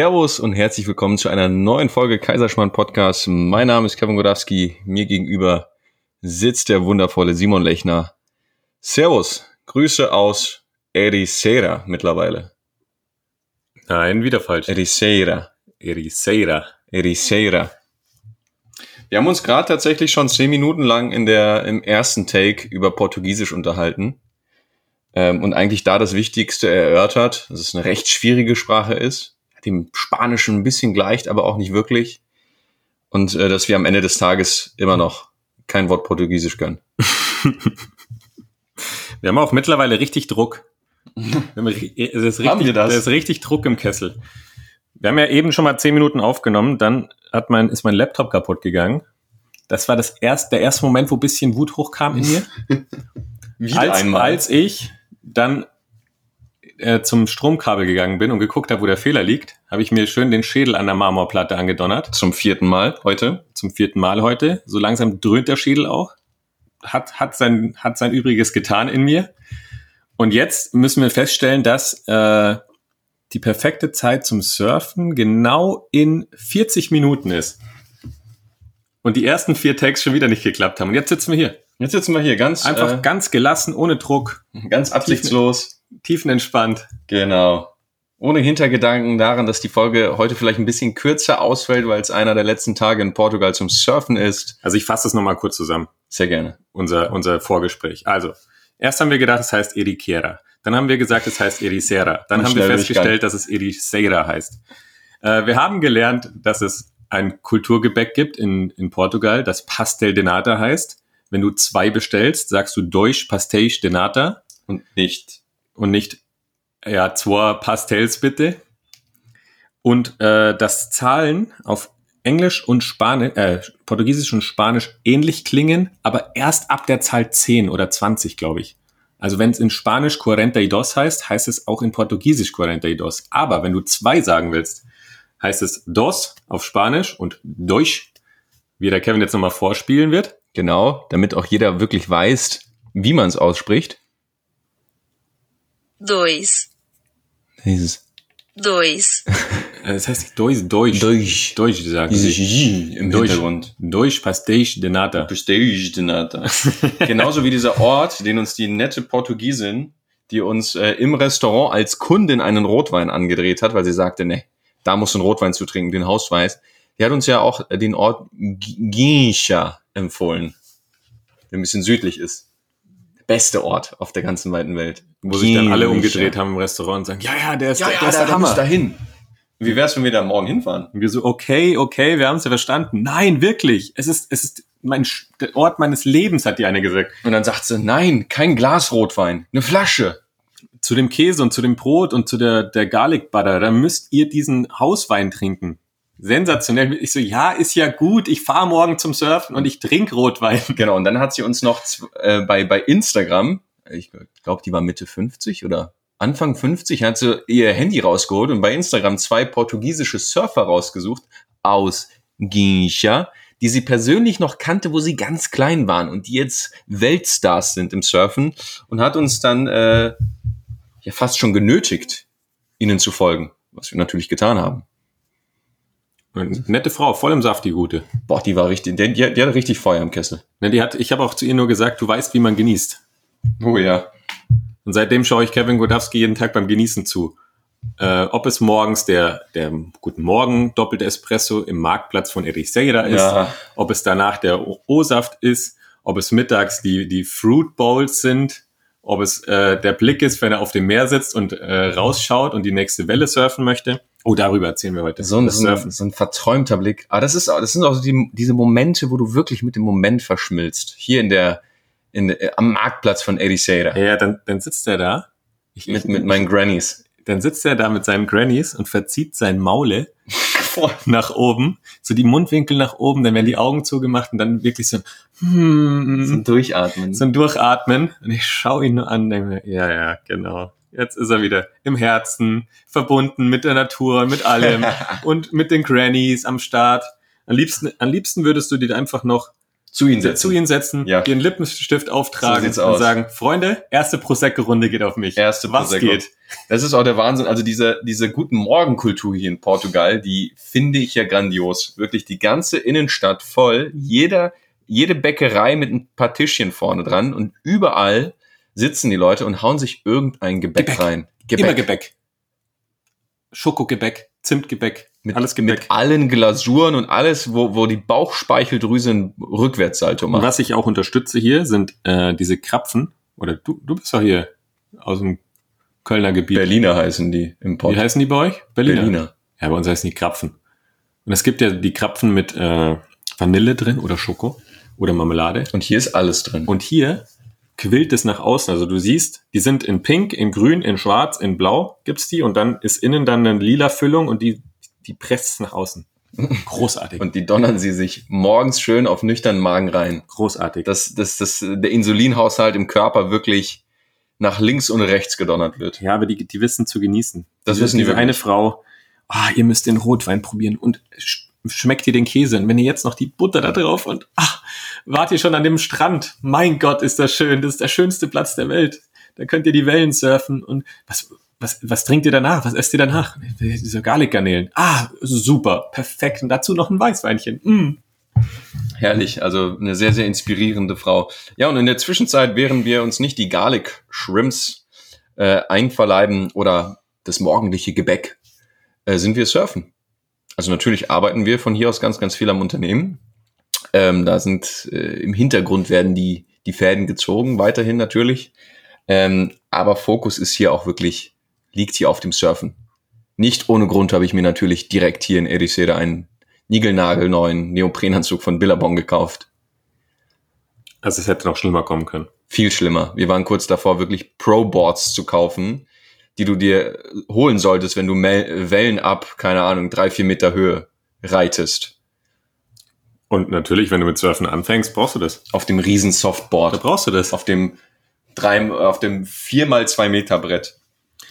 Servus und herzlich willkommen zu einer neuen Folge Kaiserschmarrn Podcast. Mein Name ist Kevin Godowski. Mir gegenüber sitzt der wundervolle Simon Lechner. Servus. Grüße aus Ericeira mittlerweile. Nein, wieder falsch. Ericeira. Ericeira. Ericeira. Wir haben uns gerade tatsächlich schon zehn Minuten lang in der, im ersten Take über Portugiesisch unterhalten. Ähm, und eigentlich da das Wichtigste erörtert, dass es eine recht schwierige Sprache ist, dem Spanischen ein bisschen gleicht, aber auch nicht wirklich. Und äh, dass wir am Ende des Tages immer noch kein Wort Portugiesisch können. wir haben auch mittlerweile richtig Druck. Wir es ist richtig, haben wir das? Da ist richtig Druck im Kessel. Wir haben ja eben schon mal zehn Minuten aufgenommen, dann hat mein, ist mein Laptop kaputt gegangen. Das war das erst, der erste Moment, wo ein bisschen Wut hochkam in mir. Wieder als, einmal. Als ich dann äh, zum Stromkabel gegangen bin und geguckt habe, wo der Fehler liegt, habe ich mir schön den Schädel an der Marmorplatte angedonnert. Zum vierten Mal heute? Zum vierten Mal heute. So langsam dröhnt der Schädel auch. Hat, hat, sein, hat sein Übriges getan in mir. Und jetzt müssen wir feststellen, dass äh, die perfekte Zeit zum Surfen genau in 40 Minuten ist. Und die ersten vier Tags schon wieder nicht geklappt haben. Und jetzt sitzen wir hier. Jetzt sitzen wir hier ganz einfach äh, ganz gelassen, ohne Druck, ganz absichtslos, tiefenentspannt. Genau. Ohne Hintergedanken daran, dass die Folge heute vielleicht ein bisschen kürzer ausfällt, weil es einer der letzten Tage in Portugal zum Surfen ist. Also ich fasse das nochmal kurz zusammen. Sehr gerne. Unser, unser Vorgespräch. Also, erst haben wir gedacht, es heißt Eriquera. Dann haben wir gesagt, es heißt Ericera. Dann Und haben wir festgestellt, dass es Ericeira heißt. Äh, wir haben gelernt, dass es ein Kulturgebäck gibt in, in Portugal, das Pastel de Nata heißt. Wenn du zwei bestellst, sagst du Deutsch Pastéis de Nata. Und nicht. Und nicht, ja, zwei Pastels bitte. Und äh, das Zahlen auf Englisch und Spanisch, äh, Portugiesisch und Spanisch ähnlich klingen, aber erst ab der Zahl 10 oder 20, glaube ich. Also wenn es in Spanisch cuarenta y dos heißt, heißt es auch in Portugiesisch cuarenta y dos. Aber wenn du zwei sagen willst, heißt es dos auf Spanisch und Deutsch, wie der Kevin jetzt nochmal vorspielen wird. Genau, damit auch jeder wirklich weiß, wie man es ausspricht. Dois. Dieses. Dois. Das heißt Deutsch, Deutsch. Deutsch. Deutsch sagen Dieses J im Deutsch, Hintergrund. Deutsch Pastéis de Nata. Pastéis de Nata. Genauso wie dieser Ort, den uns die nette Portugiesin, die uns äh, im Restaurant als Kundin einen Rotwein angedreht hat, weil sie sagte, ne, da muss ein Rotwein zu trinken, den Hausweis. Die hat uns ja auch den Ort Gincha empfohlen, der ein bisschen südlich ist. Beste Ort auf der ganzen weiten Welt. Wo sich dann alle umgedreht haben im Restaurant und sagen, ja, ja, der ist, ja, der, ja, ist der der Hammer. muss dahin. Wie wär's, wenn wir da morgen hinfahren? Und wir so, okay, okay, wir haben es ja verstanden. Nein, wirklich. Es ist, es ist mein, der Ort meines Lebens, hat die eine gesagt. Und dann sagt sie, nein, kein Glas Rotwein, eine Flasche. Zu dem Käse und zu dem Brot und zu der, der Garlic Butter, da müsst ihr diesen Hauswein trinken sensationell. Ich so, ja, ist ja gut, ich fahre morgen zum Surfen und ich trinke Rotwein. Genau, und dann hat sie uns noch äh, bei, bei Instagram, ich glaube, die war Mitte 50 oder Anfang 50, hat sie ihr Handy rausgeholt und bei Instagram zwei portugiesische Surfer rausgesucht aus Gincha, die sie persönlich noch kannte, wo sie ganz klein waren und die jetzt Weltstars sind im Surfen und hat uns dann äh, ja fast schon genötigt, ihnen zu folgen, was wir natürlich getan haben. Nette Frau, voll im Saft, die gute. Boah, die war richtig, die, die, die hat richtig Feuer im Kessel. Ne, die hat, ich habe auch zu ihr nur gesagt, du weißt, wie man genießt. Oh ja. Und seitdem schaue ich Kevin Godowski jeden Tag beim Genießen zu. Äh, ob es morgens der, der Guten Morgen doppelte Espresso im Marktplatz von Ericeira ist, ja. ob es danach der O-Saft ist, ob es mittags die, die Fruit Bowls sind, ob es äh, der Blick ist, wenn er auf dem Meer sitzt und äh, rausschaut und die nächste Welle surfen möchte. Oh, darüber erzählen wir heute. So ein, so ein, so ein verträumter Blick. Aber das ist, das sind auch so die, diese Momente, wo du wirklich mit dem Moment verschmilzt. Hier in der, in, äh, am Marktplatz von Ericeira. Ja, dann, dann sitzt er da. Ich, mit, mit meinen Grannies. Dann sitzt er da mit seinen Grannies und verzieht sein Maule nach oben, so die Mundwinkel nach oben, dann werden die Augen zugemacht und dann wirklich so ein, hmm, so ein Durchatmen. So ein Durchatmen. Und ich schaue ihn nur an und denke mir, ja, ja, genau. Jetzt ist er wieder im Herzen, verbunden mit der Natur, mit allem und mit den Grannies am Start. Am liebsten, am liebsten würdest du dir einfach noch Zu ihnen zu setzen. ihnen setzen, Ja. ihren Lippenstift So auftragen sieht's und sagen, Freunde, erste Prosecco-Runde geht auf mich. Erste Was Prosecco. geht? Das ist auch der Wahnsinn. Also diese, diese guten Morgenkultur hier in Portugal, die finde ich ja grandios. Wirklich die ganze Innenstadt voll. Jeder, jede Bäckerei mit ein paar Tischchen vorne dran und überall sitzen die Leute und hauen sich irgendein Gebäck, Gebäck. rein. Immer Gebäck. Schokogebäck, Zimtgebäck, Mit, alles Gebäck. mit allen Glasuren und alles, wo, wo die Bauchspeicheldrüse ein Rückwärtssalto Und macht. was ich auch unterstütze hier, sind äh, diese Krapfen. Oder du, du bist doch hier aus dem Kölner Gebiet. Berliner heißen die im Wie Port. heißen die bei euch? Berliner. Berliner. Ja, bei uns heißen die Krapfen. Und es gibt ja die Krapfen mit äh, Vanille drin oder Schoko oder Marmelade. Und hier ist alles drin. Und hier quillt es nach außen. Also du siehst, die sind in Pink, in Grün, in Schwarz, in Blau gibt's die und dann ist innen dann eine lila Füllung und die, die presst es nach außen. Großartig. Und die donnern sie sich morgens schön auf nüchternen Magen rein. Großartig. Dass, dass, dass der Insulinhaushalt im Körper wirklich nach links und rechts gedonnert wird. Ja, aber die, die wissen zu genießen. Das wissen die wirklich. eine Frau, ah, ihr müsst den Rotwein probieren und sch schmeckt ihr den Käse. Und wenn ihr jetzt noch die Butter da drauf und ach, wart ihr schon an dem Strand. Mein Gott, ist das schön. Das ist der schönste Platz der Welt. Da könnt ihr die Wellen surfen und was, was, was trinkt ihr danach? Was esst ihr danach? Diese Garlic-Garnelen. Ah, super, perfekt. Und dazu noch ein Weißweinchen. Mm. Herrlich, also eine sehr, sehr inspirierende Frau. Ja, und in der Zwischenzeit, während wir uns nicht die Garlic Shrimps äh, einverleiben oder das morgendliche Gebäck, äh, sind wir surfen. Also natürlich arbeiten wir von hier aus ganz, ganz viel am Unternehmen. Ähm, da sind äh, im Hintergrund werden die, die Fäden gezogen, weiterhin natürlich. Ähm, aber Fokus ist hier auch wirklich, liegt hier auf dem Surfen. Nicht ohne Grund habe ich mir natürlich direkt hier in Ericeira einen niegelnagelneuen Neoprenanzug von Billabong gekauft. Also es hätte noch schlimmer kommen können. Viel schlimmer. Wir waren kurz davor, wirklich Pro-Boards zu kaufen, die du dir holen solltest, wenn du Wellen ab, keine Ahnung, drei, vier Meter Höhe reitest. Und natürlich, wenn du mit Surfen anfängst, brauchst du das. Auf dem riesen Da Softboard. brauchst du das. Auf dem drei, auf dem vier mal zwei Meter Brett.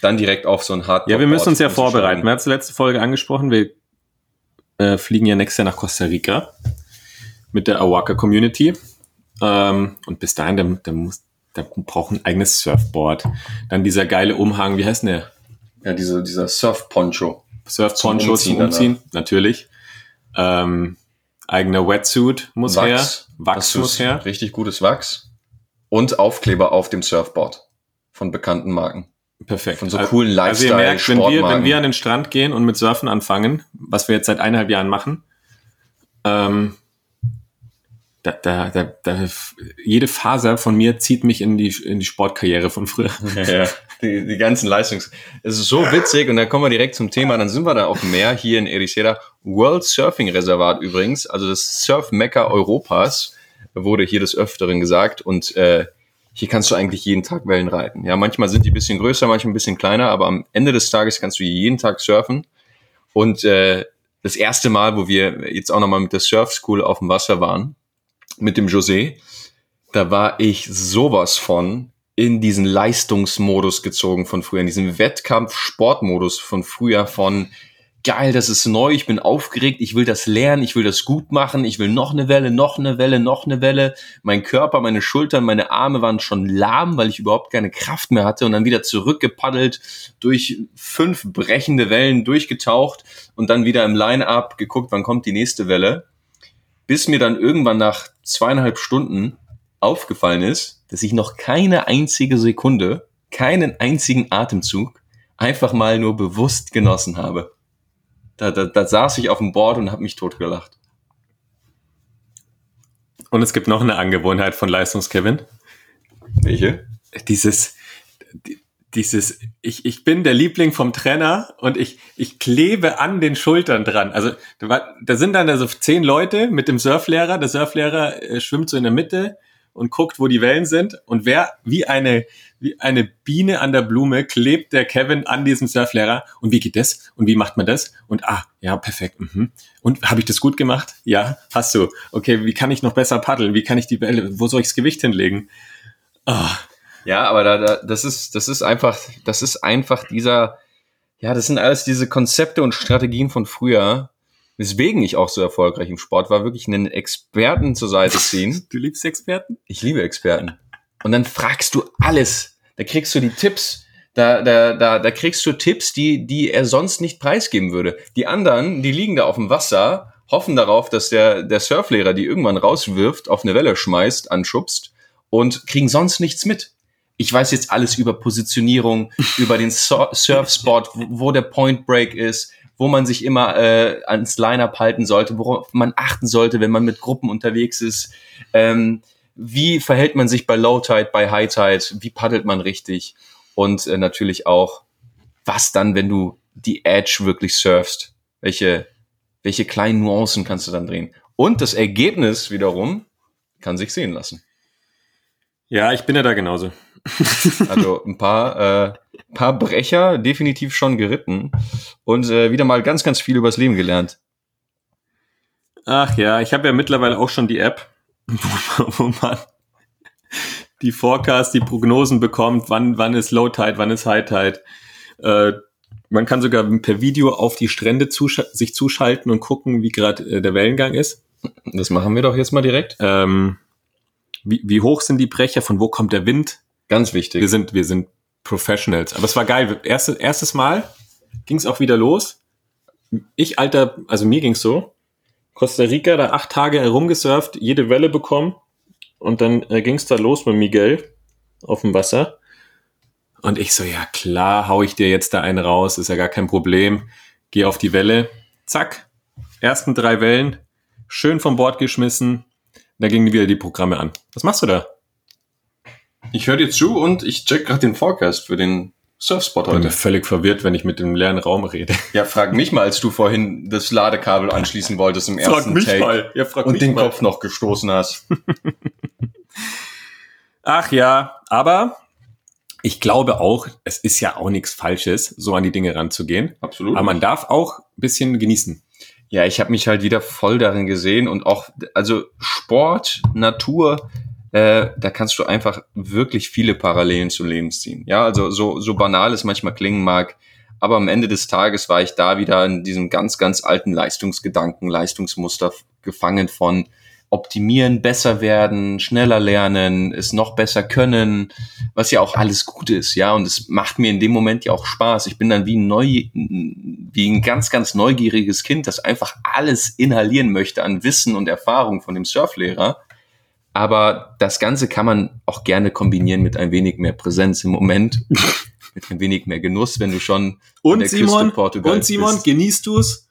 Dann direkt auf so ein Hardboard. Ja, wir müssen uns ja vorbereiten. Wir haben es letzte Folge angesprochen. Wir äh, fliegen ja nächstes Jahr nach Costa Rica mit der Awaka Community. Ähm, und bis dahin, da, da, muss, da braucht ein eigenes Surfboard. Dann dieser geile Umhang, wie heißt denn der? Ja, diese, dieser Surf-Poncho. Surfponcho Zum zum Umziehen Umziehen, natürlich. Ähm, eigener Wetsuit muss her. Wachs Das muss her. Richtig gutes Wachs. Und Aufkleber auf dem Surfboard. Von bekannten Marken. Perfekt. Von so coolen Also ihr merkt, wenn wir, wenn wir an den Strand gehen und mit Surfen anfangen, was wir jetzt seit eineinhalb Jahren machen, ähm, da, da, da, da, jede Faser von mir zieht mich in die, in die Sportkarriere von früher. Ja, die, die ganzen Leistungs... Es ist so witzig und dann kommen wir direkt zum Thema. Dann sind wir da auf dem Meer hier in Ericeira. World Surfing Reservat übrigens, also das Surf-Mekka Europas, wurde hier des Öfteren gesagt. Und äh, hier kannst du eigentlich jeden Tag Wellen reiten. Ja, manchmal sind die ein bisschen größer, manchmal ein bisschen kleiner, aber am Ende des Tages kannst du jeden Tag surfen. Und äh, das erste Mal, wo wir jetzt auch nochmal mit der Surf School auf dem Wasser waren, mit dem José, da war ich sowas von in diesen Leistungsmodus gezogen von früher, in diesen Wettkampf-Sportmodus von früher von geil, das ist neu, ich bin aufgeregt, ich will das lernen, ich will das gut machen, ich will noch eine Welle, noch eine Welle, noch eine Welle. Mein Körper, meine Schultern, meine Arme waren schon lahm, weil ich überhaupt keine Kraft mehr hatte und dann wieder zurückgepaddelt, durch fünf brechende Wellen durchgetaucht und dann wieder im Line-Up geguckt, wann kommt die nächste Welle. Bis mir dann irgendwann nach zweieinhalb Stunden aufgefallen ist, dass ich noch keine einzige Sekunde, keinen einzigen Atemzug einfach mal nur bewusst genossen habe. Da, da, da saß ich auf dem Board und habe mich totgelacht. Und es gibt noch eine Angewohnheit von Leistungskevin. Welche? Dieses, die- dieses, ich, ich bin der Liebling vom Trainer und ich, ich klebe an den Schultern dran. Also da sind dann also zehn Leute mit dem Surflehrer. Der Surflehrer äh, schwimmt so in der Mitte und guckt, wo die Wellen sind. Und wer wie eine, wie eine Biene an der Blume klebt der Kevin an diesem Surflehrer. Und wie geht das? Und wie macht man das? Und ah, ja, perfekt. Mhm. Und habe ich das gut gemacht? Ja, hast du. Okay, wie kann ich noch besser paddeln? Wie kann ich die Welle, wo soll ich das Gewicht hinlegen? Ah, Ja, aber da, da, das ist, das ist einfach, das ist einfach dieser, ja, das sind alles diese Konzepte und Strategien von früher, weswegen ich auch so erfolgreich im Sport war, wirklich einen Experten zur Seite ziehen. Du liebst Experten? Ich liebe Experten. Und dann fragst du alles. Da kriegst du die Tipps. Da, da, da, da kriegst du Tipps, die, die er sonst nicht preisgeben würde. Die anderen, die liegen da auf dem Wasser, hoffen darauf, dass der, der Surflehrer die irgendwann rauswirft, auf eine Welle schmeißt, anschubst und kriegen sonst nichts mit. Ich weiß jetzt alles über Positionierung, über den Sur- Surfspot, wo, wo der Point Break ist, wo man sich immer äh, ans Line-Up halten sollte, worauf man achten sollte, wenn man mit Gruppen unterwegs ist. Ähm, wie verhält man sich bei Low Tide, bei High Tide? Wie paddelt man richtig? Und äh, natürlich auch, was dann, wenn du die Edge wirklich surfst? Welche, welche kleinen Nuancen kannst du dann drehen? Und das Ergebnis wiederum kann sich sehen lassen. Ja, ich bin ja da genauso. Also ein paar, äh, paar Brecher definitiv schon geritten und äh, wieder mal ganz, ganz viel übers Leben gelernt. Ach ja, ich habe ja mittlerweile auch schon die App, wo, man die Forecast, die Prognosen bekommt, wann, wann ist Low Tide, wann ist High Tide. Äh, man kann sogar per Video auf die Strände zusch sich zuschalten und gucken, wie gerade äh, der Wellengang ist. Das machen wir doch jetzt mal direkt. Ähm, wie, wie hoch sind die Brecher, von wo kommt der Wind? Ganz wichtig. Wir sind, wir sind Professionals. Aber es war geil. Erste, erstes Mal ging es auch wieder los. Ich, Alter, also mir ging's so. Costa Rica, da acht Tage herumgesurft, jede Welle bekommen. Und dann äh, ging's da los mit Miguel auf dem Wasser. Und ich so, ja klar, hau ich dir jetzt da einen raus, ist ja gar kein Problem. Geh auf die Welle. Zack. Ersten drei Wellen. Schön vom Bord geschmissen. Da gingen wieder die Programme an. Was machst du da? Ich höre dir zu und ich check gerade den Forecast für den Surfspot Ich bin heute. völlig verwirrt, wenn ich mit dem leeren Raum rede. Ja, frag mich mal, als du vorhin das Ladekabel anschließen wolltest im ersten Take Ja, frag und den Kopf noch gestoßen hast. Ach ja, aber ich glaube auch, es ist ja auch nichts Falsches, so an die Dinge ranzugehen. Absolut. Aber man darf auch ein bisschen genießen. Ja, ich habe mich halt wieder voll darin gesehen und auch, also Sport, Natur, äh, da kannst du einfach wirklich viele Parallelen zum Leben ziehen. Ja, also so, so banal es manchmal klingen mag, aber am Ende des Tages war ich da wieder in diesem ganz, ganz alten Leistungsgedanken, Leistungsmuster gefangen von optimieren, besser werden, schneller lernen, es noch besser können, was ja auch alles gut ist, ja, und es macht mir in dem Moment ja auch Spaß. Ich bin dann wie ein neu, wie ein ganz, ganz neugieriges Kind, das einfach alles inhalieren möchte an Wissen und Erfahrung von dem Surflehrer. Aber das Ganze kann man auch gerne kombinieren mit ein wenig mehr Präsenz im Moment, mit ein wenig mehr Genuss, wenn du schon Und der Küste Simon, Portugals und Simon, bist. genießt du's?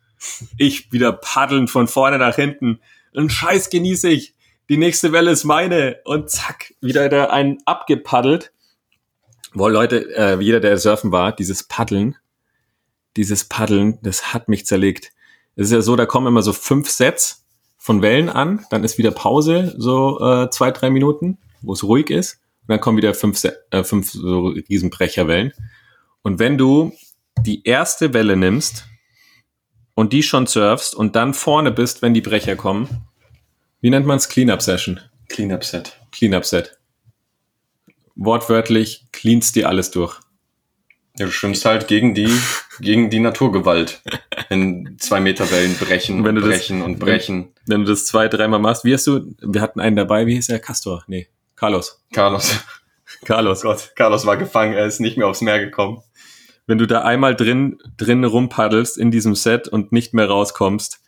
Ich wieder paddeln von vorne nach hinten. Ein Scheiß genieße ich. Die nächste Welle ist meine. Und zack, wieder da einen abgepaddelt. Boah, Leute, äh, jeder, der surfen war, dieses Paddeln, dieses Paddeln, das hat mich zerlegt. Es ist ja so, da kommen immer so fünf Sets von Wellen an, dann ist wieder Pause, so äh, zwei, drei Minuten, wo es ruhig ist. Und dann kommen wieder fünf, äh, fünf so Riesenbrecherwellen. Und wenn du die erste Welle nimmst und die schon surfst und dann vorne bist, wenn die Brecher kommen, wie nennt man es? Cleanup-Session. Cleanup-Set. Cleanup-Set. Wortwörtlich cleanst dir alles durch. Ja, du schwimmst halt gegen die, gegen die Naturgewalt. Wenn zwei Meter Wellen brechen, Wenn du das- brechen und brechen. Wenn du das zwei, dreimal machst, wie hast du, wir hatten einen dabei, wie hieß der? Castor? Nee, Carlos. Carlos, Carlos. Gott, Carlos war gefangen, er ist nicht mehr aufs Meer gekommen. Wenn du da einmal drin, drin rumpaddelst in diesem Set und nicht mehr rauskommst,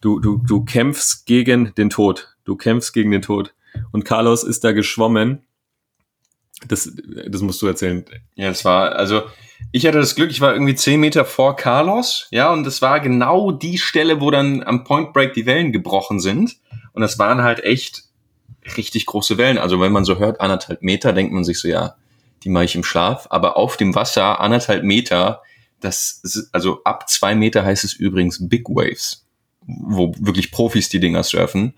du, du, du kämpfst gegen den Tod. Du kämpfst gegen den Tod. Und Carlos ist da geschwommen. Das, das musst du erzählen. Ja, das war, also, ich hatte das Glück, ich war irgendwie zehn Meter vor Carlos, ja, und das war genau die Stelle, wo dann am Point Break die Wellen gebrochen sind. Und das waren halt echt richtig große Wellen. Also, wenn man so hört, anderthalb Meter, denkt man sich so, ja, die mache ich im Schlaf. Aber auf dem Wasser, anderthalb Meter, das, ist- also ab zwei Meter heißt es übrigens Big Waves, wo wirklich Profis die Dinger surfen.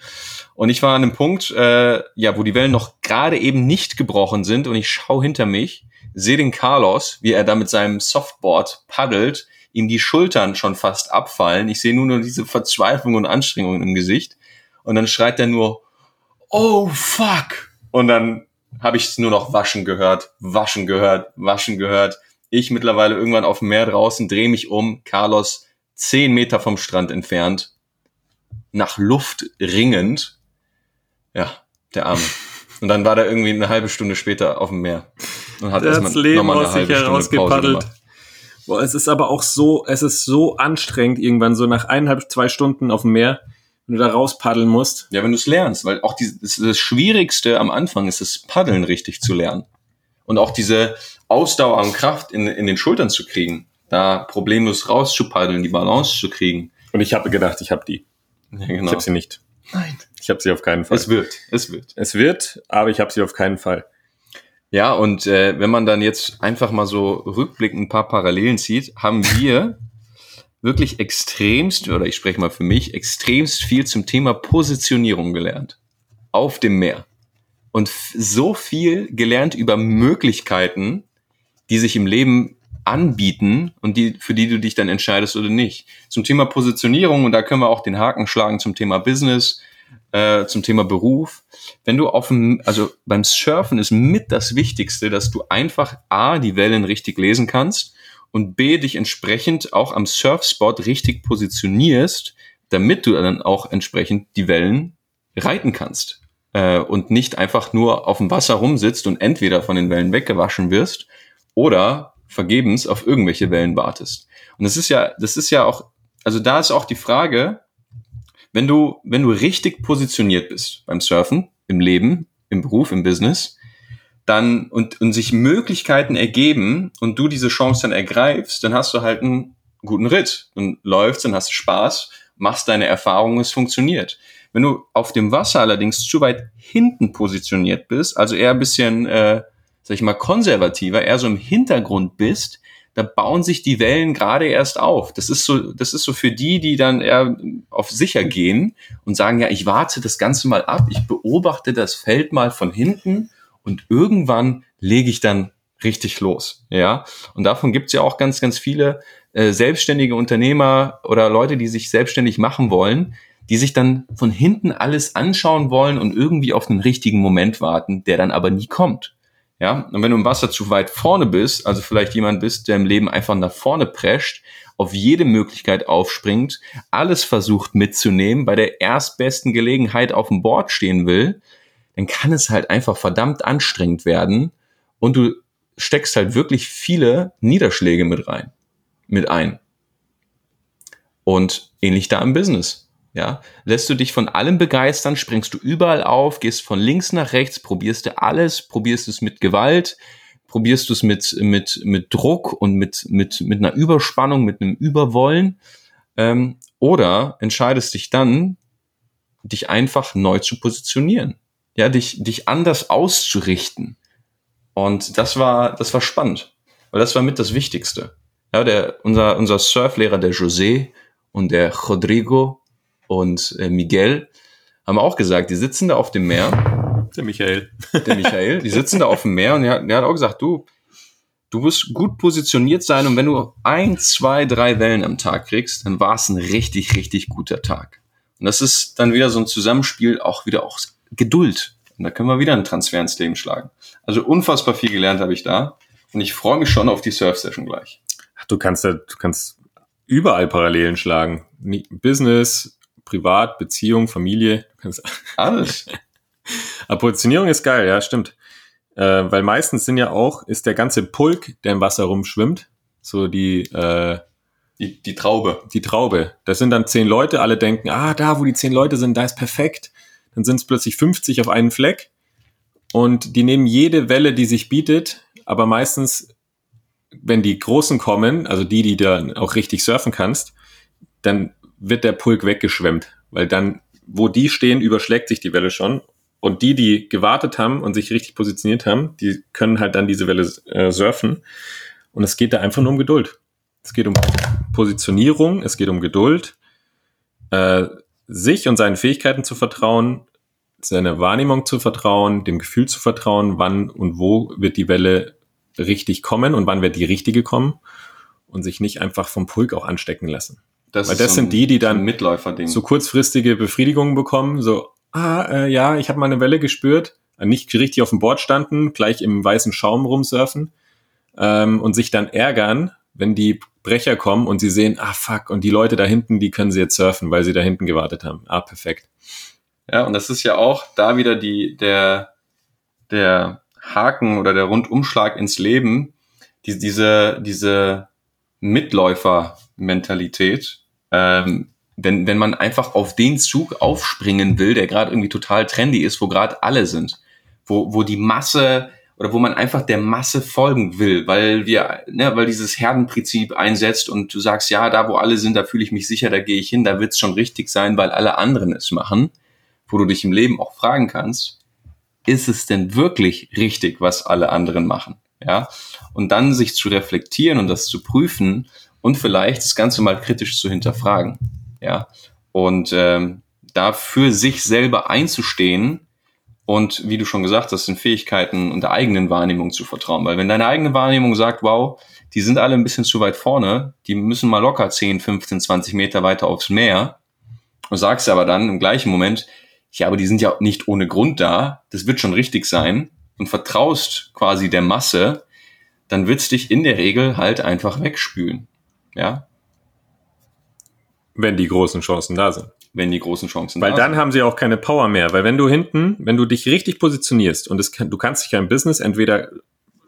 Und ich war an einem Punkt, äh, ja, wo die Wellen noch gerade eben nicht gebrochen sind und ich schaue hinter mich, sehe den Carlos, wie er da mit seinem Softboard paddelt, ihm die Schultern schon fast abfallen. Ich sehe nur noch diese Verzweiflung und Anstrengung im Gesicht. Und dann schreit er nur, oh fuck. Und dann habe ich es nur noch waschen gehört, waschen gehört, waschen gehört. Ich mittlerweile irgendwann auf dem Meer draußen, drehe mich um, Carlos zehn Meter vom Strand entfernt nach Luft ringend. Ja, der Arme. Und dann war der irgendwie eine halbe Stunde später auf dem Meer. Und hat hat's Leben aus sich herausgepaddelt. Boah, es ist aber auch so, es ist so anstrengend irgendwann, so nach eineinhalb, zwei Stunden auf dem Meer, wenn du da raus paddeln musst. Ja, wenn du es lernst, weil auch die, das, das Schwierigste am Anfang ist, das Paddeln richtig zu lernen. Und auch diese Ausdauer und Kraft in, in den Schultern zu kriegen, da problemlos rauszupaddeln, die Balance zu kriegen. Und ich habe gedacht, ich habe die. Ja, Ich genau. habe sie nicht. Nein. Ich habe sie auf keinen Fall. Es wird, es wird. es wird, aber ich habe sie auf keinen Fall. Ja, und äh, wenn man dann jetzt einfach mal so rückblickend ein paar Parallelen zieht, haben wir wirklich extremst, oder ich spreche mal für mich, extremst viel zum Thema Positionierung gelernt. Auf dem Meer. Und so viel gelernt über Möglichkeiten, die sich im Leben anbieten und die, für die du dich dann entscheidest oder nicht. Zum Thema Positionierung, und da können wir auch den Haken schlagen zum Thema Business, äh, zum Thema Beruf. Wenn du auf dem, also beim Surfen ist mit das Wichtigste, dass du einfach A, die Wellen richtig lesen kannst und B, dich entsprechend auch am Surfspot richtig positionierst, damit du dann auch entsprechend die Wellen reiten kannst. Äh, und nicht einfach nur auf dem Wasser rumsitzt und entweder von den Wellen weggewaschen wirst oder vergebens auf irgendwelche Wellen wartest. Und das ist ja, das ist ja auch, also da ist auch die Frage, wenn du, wenn du richtig positioniert bist beim Surfen, im Leben, im Beruf, im Business, dann und, und sich Möglichkeiten ergeben und du diese Chance dann ergreifst, dann hast du halt einen guten Ritt und läufst, dann hast du Spaß, machst deine Erfahrungen, es funktioniert. Wenn du auf dem Wasser allerdings zu weit hinten positioniert bist, also eher ein bisschen, äh, sag ich mal, konservativer, eher so im Hintergrund bist, da bauen sich die Wellen gerade erst auf. Das ist so, das ist so für die, die dann eher auf sicher gehen und sagen, ja, ich warte das Ganze mal ab, ich beobachte das Feld mal von hinten und irgendwann lege ich dann richtig los. Ja, und davon gibt's ja auch ganz, ganz viele äh, selbstständige Unternehmer oder Leute, die sich selbstständig machen wollen, die sich dann von hinten alles anschauen wollen und irgendwie auf den richtigen Moment warten, der dann aber nie kommt. Ja, und wenn du im Wasser zu weit vorne bist, also vielleicht jemand bist, der im Leben einfach nach vorne prescht, auf jede Möglichkeit aufspringt, alles versucht mitzunehmen, bei der erstbesten Gelegenheit auf dem Board stehen will, dann kann es halt einfach verdammt anstrengend werden und du steckst halt wirklich viele Niederschläge mit rein, mit ein. Und ähnlich da im Business. Ja, lässt du dich von allem begeistern, springst du überall auf, gehst von links nach rechts, probierst du alles, probierst es mit Gewalt, probierst du es mit, mit, mit Druck und mit, mit, mit einer Überspannung, mit einem Überwollen, ähm, oder entscheidest dich dann, dich einfach neu zu positionieren, ja, dich, dich anders auszurichten. Und das war, das war spannend, weil das war mit das Wichtigste. Ja, der, unser, unser Surflehrer, der José und der Rodrigo, und äh, Miguel haben auch gesagt, die sitzen da auf dem Meer, Der Michael. der Michael, die sitzen da auf dem Meer und er, der hat auch gesagt, du, du musst gut positioniert sein und wenn du ein, zwei, drei Wellen am Tag kriegst, dann war es ein richtig, richtig guter Tag. Und das ist dann wieder so ein Zusammenspiel, auch wieder auch Geduld. Und da können wir wieder einen Transfer ins Leben schlagen. Also unfassbar viel gelernt habe ich da und ich freue mich schon auf die Surf-Session gleich. Ach, du kannst da, du kannst überall Parallelen schlagen. Business, Privat, Beziehung, Familie. Alles. Aber Positionierung ist geil, ja, stimmt. Äh, weil meistens sind ja auch, ist der ganze Pulk, der im Wasser rumschwimmt, so die, äh, Die, die Traube. die Traube. Das sind dann zehn Leute, alle denken, ah, da, wo die zehn Leute sind, da ist perfekt. Dann sind es plötzlich 50 auf einen Fleck und die nehmen jede Welle, die sich bietet, aber meistens, wenn die Großen kommen, also die, die da auch richtig surfen kannst, dann wird der Pulk weggeschwemmt, weil dann, wo die stehen, überschlägt sich die Welle schon und die, die gewartet haben und sich richtig positioniert haben, die können halt dann diese Welle äh, surfen und es geht da einfach nur um Geduld. Es geht um Positionierung, es geht um Geduld, äh, sich und seinen Fähigkeiten zu vertrauen, seiner Wahrnehmung zu vertrauen, dem Gefühl zu vertrauen, wann und wo wird die Welle richtig kommen und wann wird die richtige kommen und sich nicht einfach vom Pulk auch anstecken lassen. Weil das ist sind die, die dann so. So kurzfristige Befriedigungen bekommen, so, ah, äh, ja, ich habe mal eine Welle gespürt, äh, nicht richtig auf dem Board standen, gleich im weißen Schaum rumsurfen ähm, und sich dann ärgern, wenn die Brecher kommen und sie sehen, ah fuck, und die Leute da hinten, die können sie jetzt surfen, weil sie da hinten gewartet haben. Ah, perfekt. Ja, und das ist ja auch da wieder die, der, der Haken oder der Rundumschlag ins Leben, die, diese, diese Mitläufer-Mentalität, ähm, wenn, wenn man einfach auf den Zug aufspringen will, der gerade irgendwie total trendy ist, wo gerade alle sind, wo, wo die Masse oder wo man einfach der Masse folgen will, weil wir, ne, weil dieses Herdenprinzip einsetzt und du sagst, ja, da wo alle sind, da fühle ich mich sicher, da gehe ich hin, da wird es schon richtig sein, weil alle anderen es machen, wo du dich im Leben auch fragen kannst, ist es denn wirklich richtig, was alle anderen machen? Ja, und dann sich zu reflektieren und das zu prüfen und vielleicht das Ganze mal kritisch zu hinterfragen. Ja, und ähm, da für sich selber einzustehen und wie du schon gesagt hast, den Fähigkeiten und der eigenen Wahrnehmung zu vertrauen. Weil wenn deine eigene Wahrnehmung sagt, wow, die sind alle ein bisschen zu weit vorne, die müssen mal locker 10, 15, 20 Meter weiter aufs Meer und sagst aber dann im gleichen Moment, ja, aber die sind ja nicht ohne Grund da, das wird schon richtig sein und vertraust quasi der Masse, dann wird's dich in der Regel halt einfach wegspülen. Ja. Wenn die großen Chancen da sind wenn die großen Chancen Weil da dann sind. haben sie auch keine Power mehr. Weil wenn du hinten, wenn du dich richtig positionierst und es du kannst dich ja im Business entweder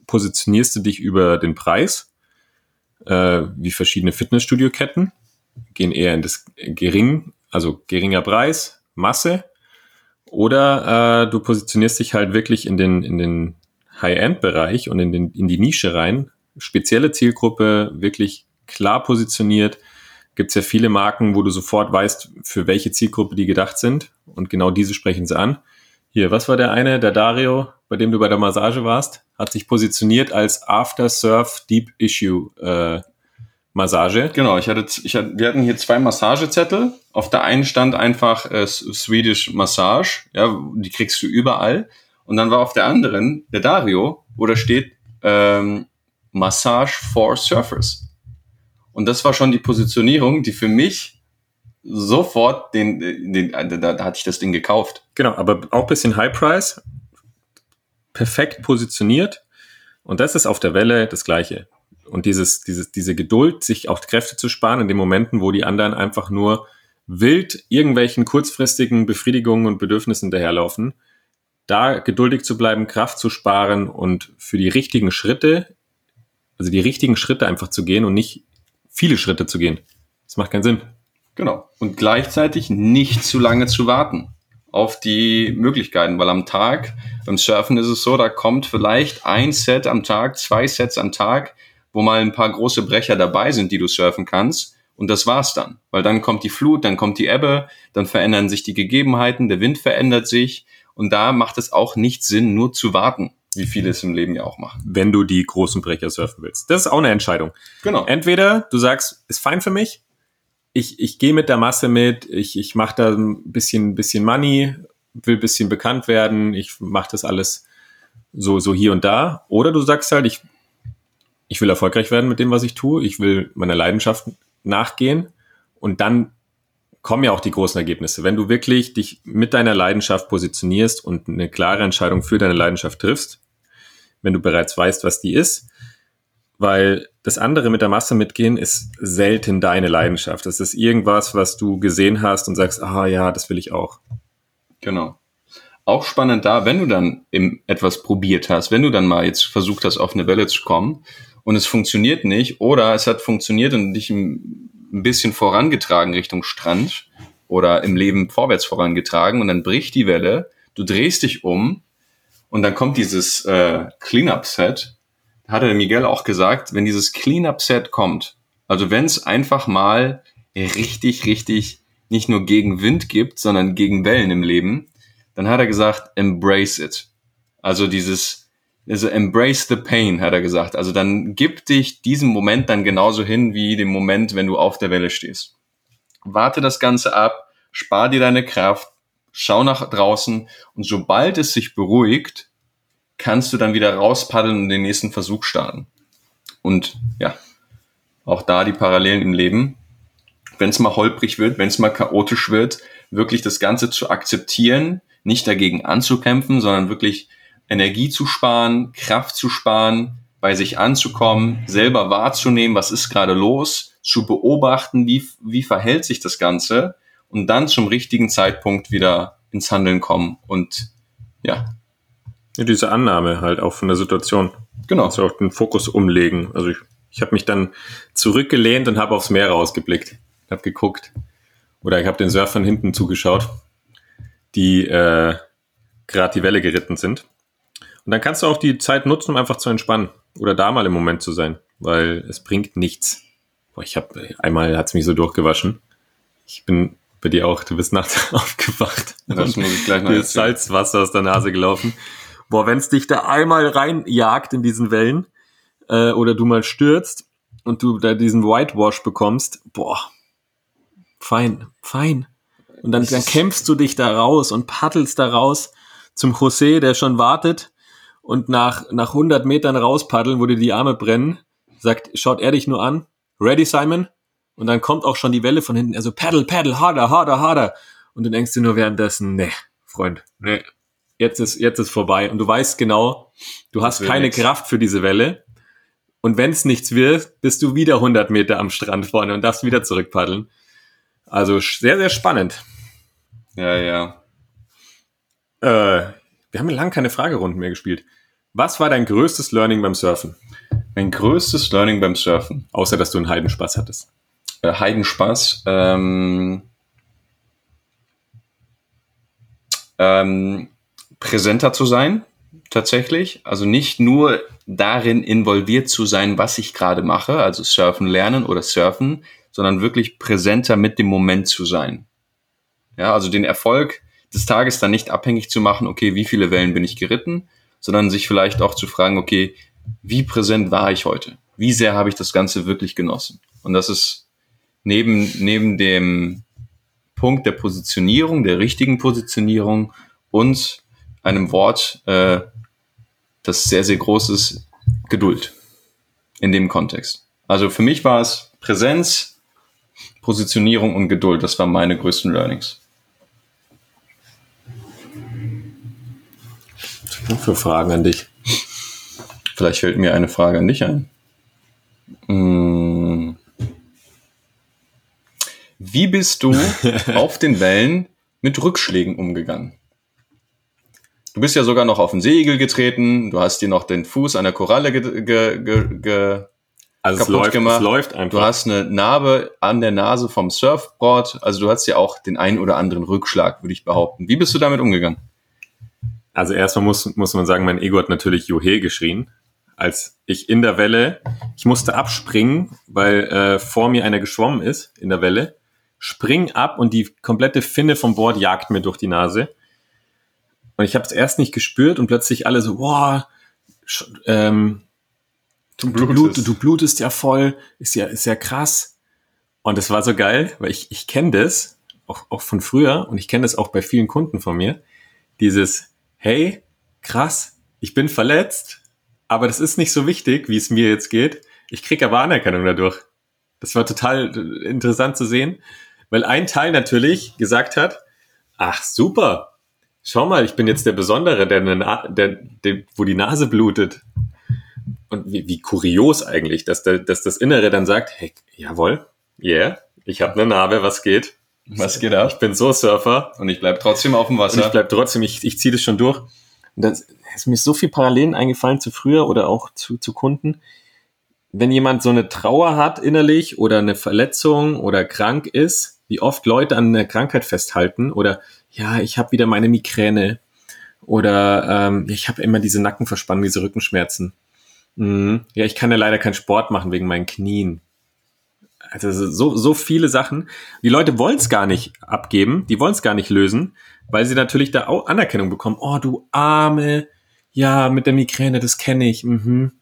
positionierst du dich über den Preis, äh, wie verschiedene Fitnessstudio-Ketten, gehen eher in das gering, also geringer Preis, Masse, oder äh, du positionierst dich halt wirklich in den, in den High-End-Bereich und in, den, in die Nische rein, spezielle Zielgruppe, wirklich klar positioniert, gibt es ja viele Marken, wo du sofort weißt, für welche Zielgruppe die gedacht sind. Und genau diese sprechen sie an. Hier, was war der eine? Der Dario, bei dem du bei der Massage warst, hat sich positioniert als After Surf Deep Issue äh, Massage. Genau, ich hatte, ich hatte, wir hatten hier zwei Massagezettel. Auf der einen stand einfach äh, Swedish Massage, ja, die kriegst du überall. Und dann war auf der anderen der Dario, wo da steht ähm, Massage for Surfers. Und das war schon die Positionierung, die für mich sofort den, den da, da hatte ich das Ding gekauft. Genau, aber auch bisschen High Price, perfekt positioniert. Und das ist auf der Welle das Gleiche. Und dieses, dieses, diese Geduld, sich auch Kräfte zu sparen in den Momenten, wo die anderen einfach nur wild irgendwelchen kurzfristigen Befriedigungen und Bedürfnissen daherlaufen, da geduldig zu bleiben, Kraft zu sparen und für die richtigen Schritte, also die richtigen Schritte einfach zu gehen und nicht viele Schritte zu gehen. Das macht keinen Sinn. Genau. Und gleichzeitig nicht zu lange zu warten auf die Möglichkeiten, weil am Tag, beim Surfen ist es so, da kommt vielleicht ein Set am Tag, zwei Sets am Tag, wo mal ein paar große Brecher dabei sind, die du surfen kannst. Und das war's dann. Weil dann kommt die Flut, dann kommt die Ebbe, dann verändern sich die Gegebenheiten, der Wind verändert sich. Und da macht es auch nicht Sinn, nur zu warten wie viele es im Leben ja auch machen. Wenn du die großen Brecher surfen willst. Das ist auch eine Entscheidung. Genau. Entweder du sagst, ist fein für mich, ich, ich gehe mit der Masse mit, ich, ich mache da ein bisschen, bisschen Money, will bisschen bekannt werden, ich mache das alles so, so hier und da. Oder du sagst halt, ich, ich will erfolgreich werden mit dem, was ich tue, ich will meiner Leidenschaft nachgehen und dann kommen ja auch die großen Ergebnisse. Wenn du wirklich dich mit deiner Leidenschaft positionierst und eine klare Entscheidung für deine Leidenschaft triffst, wenn du bereits weißt, was die ist, weil das andere mit der Masse mitgehen ist selten deine Leidenschaft. Das ist irgendwas, was du gesehen hast und sagst, ah ja, das will ich auch. Genau. Auch spannend da, wenn du dann im etwas probiert hast, wenn du dann mal jetzt versucht hast, auf eine Welle zu kommen und es funktioniert nicht oder es hat funktioniert und dich ein bisschen vorangetragen Richtung Strand oder im Leben vorwärts vorangetragen und dann bricht die Welle, du drehst dich um und dann kommt dieses äh, Cleanup-Set. Da hat der Miguel auch gesagt, wenn dieses Cleanup-Set kommt, also wenn es einfach mal richtig, richtig nicht nur gegen Wind gibt, sondern gegen Wellen im Leben, dann hat er gesagt, embrace it. Also dieses, also embrace the pain, hat er gesagt. Also dann gib dich diesem Moment dann genauso hin wie dem Moment, wenn du auf der Welle stehst. Warte das Ganze ab, spar dir deine Kraft, schau nach draußen und sobald es sich beruhigt, kannst du dann wieder rauspaddeln und den nächsten Versuch starten. Und ja, auch da die Parallelen im Leben. Wenn es mal holprig wird, wenn es mal chaotisch wird, wirklich das Ganze zu akzeptieren, nicht dagegen anzukämpfen, sondern wirklich Energie zu sparen, Kraft zu sparen, bei sich anzukommen, selber wahrzunehmen, was ist gerade los, zu beobachten, wie, wie verhält sich das Ganze und dann zum richtigen Zeitpunkt wieder ins Handeln kommen und ja, Ja, diese Annahme halt auch von der Situation. genau. Also auch den Fokus umlegen. Also ich, ich habe mich dann zurückgelehnt und habe aufs Meer rausgeblickt. Habe geguckt. Oder ich habe den Surfern hinten zugeschaut, die äh, gerade die Welle geritten sind. Und dann kannst du auch die Zeit nutzen, um einfach zu entspannen. Oder da mal im Moment zu sein. Weil es bringt nichts. Boah, ich habe einmal hat's mich so durchgewaschen. Ich bin bei dir auch, du bist nachts aufgewacht. Das muss ich gleich noch Dir. Salzwasser aus der Nase gelaufen. Boah, wenn's dich da einmal reinjagt in diesen Wellen äh, oder du mal stürzt und du da diesen Whitewash bekommst, boah, fein, fein. Und dann, dann kämpfst du dich da raus und paddelst da raus zum José, der schon wartet und nach, nach 100 Metern rauspaddeln, wo dir die Arme brennen, sagt, schaut er dich nur an, ready Simon? Und dann kommt auch schon die Welle von hinten, also paddle, paddle, harder, harder, harder. Und du denkst dir nur währenddessen, nee, Freund, nee, jetzt ist, jetzt ist vorbei. Und du weißt genau, du hast keine nix. Kraft für diese Welle. Und wenn es nichts wird, bist du wieder 100 Meter am Strand vorne und darfst wieder zurückpaddeln. Also sehr, sehr spannend. Ja, ja. Äh, wir haben lange keine Fragerunden mehr gespielt. Was war dein größtes Learning beim Surfen? Mein größtes Learning beim Surfen. Außer, dass du einen Heidenspaß hattest. Äh, Heidenspaß. Ähm, ähm, präsenter zu sein, tatsächlich. Also nicht nur darin involviert zu sein, was ich gerade mache, also surfen lernen oder surfen, sondern wirklich präsenter mit dem Moment zu sein. Ja, also den Erfolg des Tages dann nicht abhängig zu machen, okay, wie viele Wellen bin ich geritten, sondern sich vielleicht auch zu fragen, okay, wie präsent war ich heute? Wie sehr habe ich das Ganze wirklich genossen? Und das ist neben, neben dem Punkt der Positionierung, der richtigen Positionierung und einem Wort, äh, das sehr, sehr groß ist, Geduld in dem Kontext. Also für mich war es Präsenz, Positionierung und Geduld. Das waren meine größten Learnings. Für Fragen an dich. Vielleicht fällt mir eine Frage an dich ein. Mm. Wie bist du auf den Wellen mit Rückschlägen umgegangen? Du bist ja sogar noch auf den Segel getreten, du hast dir noch den Fuß an der Koralle ge ge ge ge Also es Kaputt läuft, gemacht. es läuft einfach. Du hast eine Narbe an der Nase vom Surfboard, also du hast ja auch den einen oder anderen Rückschlag, würde ich behaupten. Wie bist du damit umgegangen? Also erstmal muss, muss man sagen, mein Ego hat natürlich Johe geschrien, als ich in der Welle, ich musste abspringen, weil äh, vor mir einer geschwommen ist in der Welle, spring ab und die komplette Finne vom Board jagt mir durch die Nase. Und ich habe es erst nicht gespürt und plötzlich alle so, boah, sch- ähm, du, du, blutest. blut, du blutest ja voll, ist ja, ist ja krass. Und es war so geil, weil ich, ich kenne das, auch, auch von früher, und ich kenne das auch bei vielen Kunden von mir, dieses, hey, krass, ich bin verletzt, aber das ist nicht so wichtig, wie es mir jetzt geht. Ich krieg aber Anerkennung dadurch. Das war total interessant zu sehen, weil ein Teil natürlich gesagt hat, ach super, schau mal, ich bin jetzt der Besondere, der, Na- der, der wo die Nase blutet. Und wie, wie kurios eigentlich, dass, der, dass das Innere dann sagt, hey, jawohl, yeah, ich habe eine Narbe, was geht? Was geht ab? Ich bin so Surfer, Und ich bleib trotzdem auf dem und ich Wasser. bleib trotzdem, ich, ich ziehe das schon durch. Und das ist mir so viel Parallelen eingefallen zu früher oder auch zu, zu Kunden. Wenn jemand so eine Trauer hat innerlich oder eine Verletzung oder krank ist, wie oft Leute an einer Krankheit festhalten oder ja, ich habe wieder meine Migräne oder ähm, ich habe immer diese Nackenverspannung, diese Rückenschmerzen. Mhm. Ja, ich kann ja leider keinen Sport machen wegen meinen Knien. Also so, so viele Sachen. Die Leute wollen es gar nicht abgeben, die wollen es gar nicht lösen, weil sie natürlich da auch Anerkennung bekommen. Oh, du Arme, ja, mit der Migräne, das kenne ich. Mhm.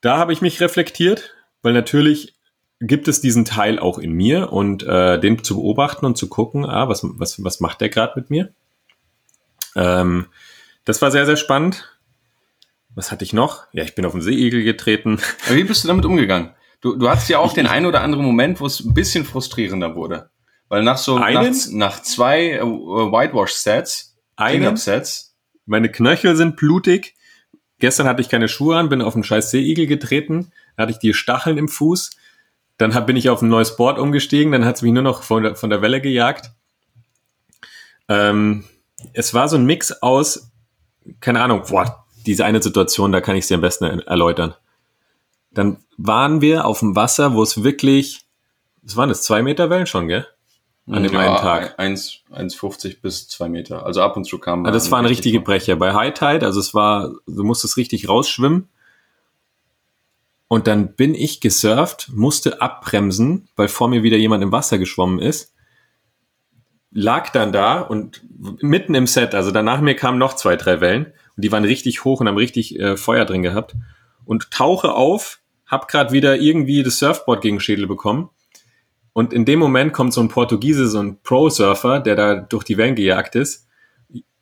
Da habe ich mich reflektiert, weil natürlich gibt es diesen Teil auch in mir und äh, den zu beobachten und zu gucken, ah, was, was, was macht der gerade mit mir? Ähm, das war sehr, sehr spannend. Was hatte ich noch? Ja, ich bin auf den Seeigel getreten. Aber wie bist du damit umgegangen? Du, du hattest ja auch den einen oder anderen Moment, wo es ein bisschen frustrierender wurde. Weil nach so, nach, nach zwei äh, Whitewash-Sets? Cleanup-Sets, Meine Knöchel sind blutig, gestern hatte ich keine Schuhe an, bin auf einen scheiß Seeigel getreten, da hatte ich die Stacheln im Fuß, dann hab, bin ich auf ein neues Board umgestiegen, dann hat es mich nur noch von der, von der Welle gejagt. Ähm, es war so ein Mix aus, keine Ahnung, boah, diese eine Situation, da kann ich sie am besten er erläutern. Dann waren wir auf dem Wasser, wo es wirklich, was waren das, zwei Meter Wellen schon, gell? An dem einen Tag. 1 1,50 bis zwei Meter. Also ab und zu kam. Also das waren richtige Brecher. Bei High Tide, also es war, du musstest richtig rausschwimmen. Und dann bin ich gesurft, musste abbremsen, weil vor mir wieder jemand im Wasser geschwommen ist. Lag dann da und mitten im Set, also danach mir kamen noch zwei, drei Wellen und die waren richtig hoch und haben richtig äh, Feuer drin gehabt. Und tauche auf, hab grad wieder irgendwie das Surfboard gegen Schädel bekommen. Und in dem Moment kommt so ein Portugiese, so ein Pro-Surfer, der da durch die Wellen gejagt ist.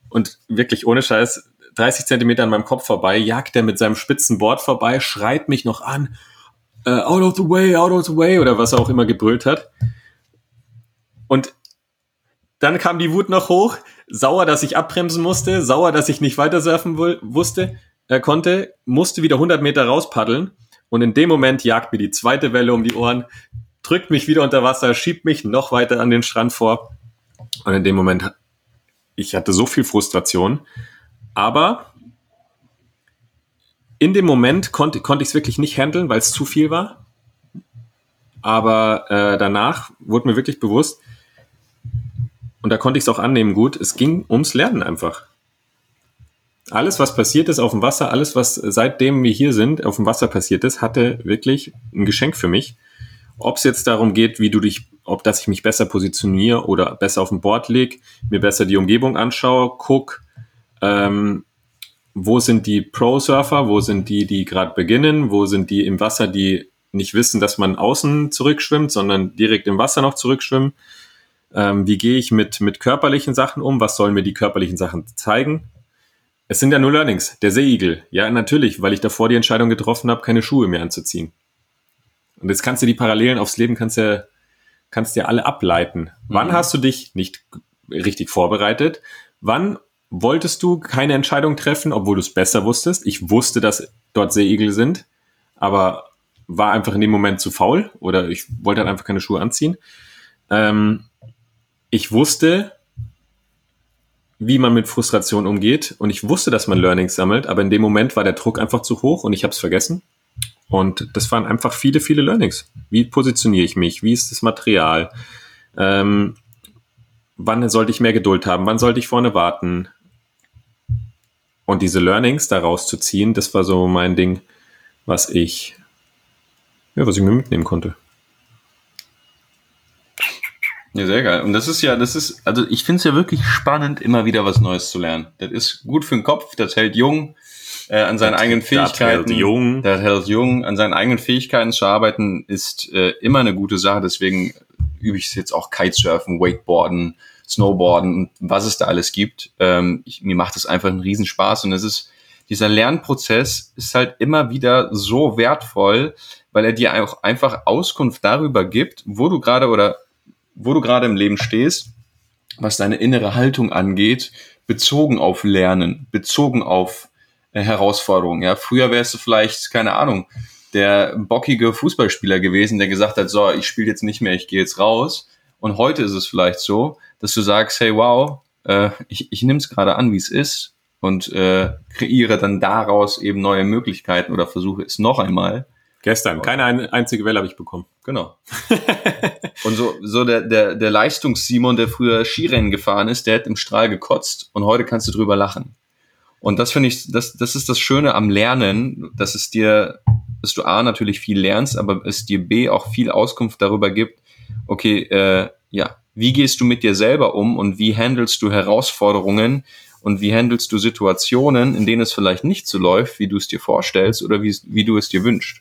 Und wirklich ohne Scheiß 30 Zentimeter an meinem Kopf vorbei, jagt er mit seinem spitzen Board vorbei, schreit mich noch an, uh, out of the way, out of the way oder was er auch immer gebrüllt hat. Und dann kam die Wut noch hoch, sauer, dass ich abbremsen musste, sauer, dass ich nicht weiter surfen wusste, äh, konnte, musste wieder 100 Meter rauspaddeln und in dem Moment jagt mir die zweite Welle um die Ohren, drückt mich wieder unter Wasser, schiebt mich noch weiter an den Strand vor. Und in dem Moment, ich hatte so viel Frustration. Aber in dem Moment konnte, konnte ich es wirklich nicht handeln, weil es zu viel war. Aber äh, danach wurde mir wirklich bewusst, und da konnte ich es auch annehmen gut, es ging ums Lernen einfach. Alles, was passiert ist auf dem Wasser, alles, was seitdem wir hier sind, auf dem Wasser passiert ist, hatte wirklich ein Geschenk für mich. Ob es jetzt darum geht, wie du dich, ob dass ich mich besser positioniere oder besser auf dem Board leg, mir besser die Umgebung anschaue, guck, ähm, wo sind die Pro-Surfer, wo sind die, die gerade beginnen, wo sind die im Wasser, die nicht wissen, dass man außen zurückschwimmt, sondern direkt im Wasser noch zurückschwimmen. Ähm, wie gehe ich mit, mit körperlichen Sachen um? Was sollen mir die körperlichen Sachen zeigen? Es sind ja nur Learnings. Der Seeigel. Ja, natürlich, weil ich davor die Entscheidung getroffen habe, keine Schuhe mehr anzuziehen. Und jetzt kannst du die Parallelen aufs Leben kannst ja, kannst ja alle ableiten. Mhm. Wann hast du dich nicht richtig vorbereitet? Wann wolltest du keine Entscheidung treffen, obwohl du es besser wusstest? Ich wusste, dass dort Seeigel sind, aber war einfach in dem Moment zu faul oder ich wollte halt einfach keine Schuhe anziehen. Ähm, ich wusste, wie man mit Frustration umgeht und ich wusste, dass man Learnings sammelt, aber in dem Moment war der Druck einfach zu hoch und ich habe es vergessen und das waren einfach viele, viele Learnings. Wie positioniere ich mich? Wie ist das Material? Ähm, wann sollte ich mehr Geduld haben? Wann sollte ich vorne warten? Und diese Learnings daraus zu ziehen, das war so mein Ding, was ich, ja, was ich mir mitnehmen konnte. Ja, sehr geil. Und das ist ja, das ist, also ich finde es ja wirklich spannend, immer wieder was Neues zu lernen. Das ist gut für den Kopf, das hält jung äh, an seinen das, eigenen Fähigkeiten. Das hält jung. Das hält jung. An seinen eigenen Fähigkeiten zu arbeiten, ist äh, immer eine gute Sache. Deswegen übe ich jetzt auch Kitesurfen, Wakeboarden, Snowboarden und was es da alles gibt. Ähm, ich, mir macht es einfach einen Riesenspaß und es ist, dieser Lernprozess ist halt immer wieder so wertvoll, weil er dir auch einfach Auskunft darüber gibt, wo du gerade oder wo du gerade im Leben stehst, was deine innere Haltung angeht, bezogen auf Lernen, bezogen auf äh, Herausforderungen. Ja, früher wärst du vielleicht, keine Ahnung, der bockige Fußballspieler gewesen, der gesagt hat, so, ich spiele jetzt nicht mehr, ich gehe jetzt raus. Und heute ist es vielleicht so, dass du sagst, hey, wow, äh, ich, ich nehme es gerade an, wie es ist und äh, kreiere dann daraus eben neue Möglichkeiten oder versuche es noch einmal. Gestern, keine einzige Welle habe ich bekommen. Genau. und so, so der, der, der Leistungs-Simon, der früher Skirennen gefahren ist, der hat im Strahl gekotzt und heute kannst du drüber lachen. Und das finde ich, das, das ist das Schöne am Lernen, dass es dir, dass du A natürlich viel lernst, aber es dir B auch viel Auskunft darüber gibt, okay, äh, ja, wie gehst du mit dir selber um und wie handelst du Herausforderungen und wie handelst du Situationen, in denen es vielleicht nicht so läuft, wie du es dir vorstellst oder wie, wie du es dir wünschst.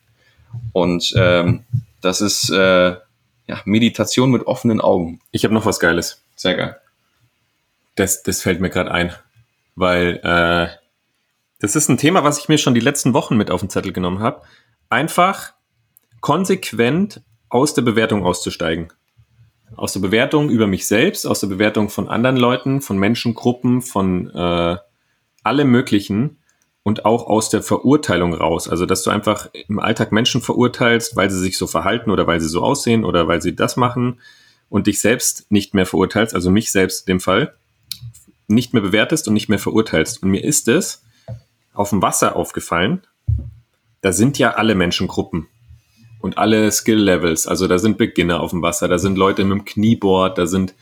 Und ähm, das ist äh, ja, Meditation mit offenen Augen. Ich habe noch was Geiles. Sehr geil. Das, das fällt mir gerade ein weil äh, das ist ein Thema, was ich mir schon die letzten Wochen mit auf den Zettel genommen habe. Einfach konsequent aus der Bewertung auszusteigen. Aus der Bewertung über mich selbst, aus der Bewertung von anderen Leuten, von Menschengruppen, von äh, allem Möglichen und auch aus der Verurteilung raus. Also, dass du einfach im Alltag Menschen verurteilst, weil sie sich so verhalten oder weil sie so aussehen oder weil sie das machen und dich selbst nicht mehr verurteilst, also mich selbst in dem Fall, nicht mehr bewertest und nicht mehr verurteilst. Und mir ist es auf dem Wasser aufgefallen, da sind ja alle Menschengruppen und alle Skill-Levels. Also da sind Beginner auf dem Wasser, da sind Leute mit dem Knieboard, da sind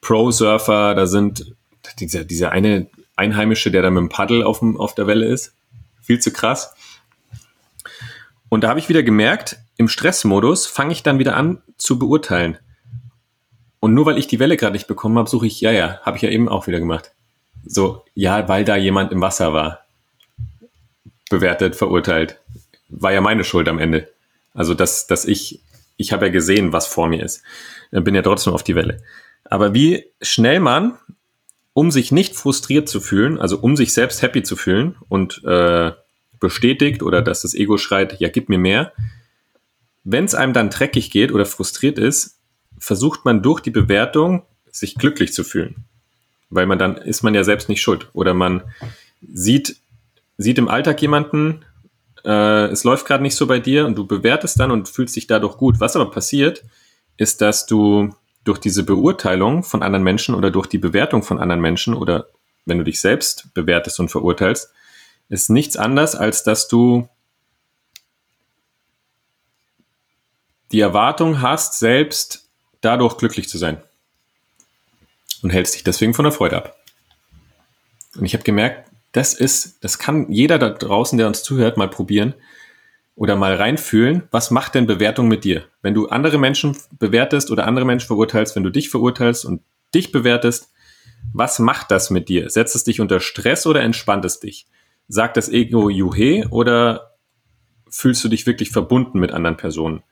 Pro-Surfer, da sind dieser, dieser eine Einheimische, der da mit dem Paddel auf, dem, auf der Welle ist. Viel zu krass. Und da habe ich wieder gemerkt, im Stressmodus fange ich dann wieder an zu beurteilen. Und nur weil ich die Welle gerade nicht bekommen habe, suche ich, ja, ja, habe ich ja eben auch wieder gemacht. So, ja, weil da jemand im Wasser war. Bewertet, verurteilt. War ja meine Schuld am Ende. Also, dass, dass ich, ich habe ja gesehen, was vor mir ist. Bin ja trotzdem auf die Welle. Aber wie schnell man um sich nicht frustriert zu fühlen, also um sich selbst happy zu fühlen und äh, bestätigt oder dass das Ego schreit, ja, gib mir mehr. Wenn es einem dann dreckig geht oder frustriert ist, versucht man durch die Bewertung sich glücklich zu fühlen. Weil man dann ist man ja selbst nicht schuld. Oder man sieht, sieht im Alltag jemanden, äh, es läuft gerade nicht so bei dir und du bewertest dann und fühlst dich dadurch gut. Was aber passiert, ist, dass du durch diese Beurteilung von anderen Menschen oder durch die Bewertung von anderen Menschen oder wenn du dich selbst bewertest und verurteilst, ist nichts anderes, als dass du die Erwartung hast, selbst dadurch glücklich zu sein. Und hältst dich deswegen von der Freude ab. Und ich habe gemerkt, das ist, das kann jeder da draußen, der uns zuhört, mal probieren oder mal reinfühlen, was macht denn Bewertung mit dir? Wenn du andere Menschen bewertest oder andere Menschen verurteilst, wenn du dich verurteilst und dich bewertest, was macht das mit dir? Setzt es dich unter Stress oder entspannt es dich? Sagt das Ego Juhe oder fühlst du dich wirklich verbunden mit anderen Personen?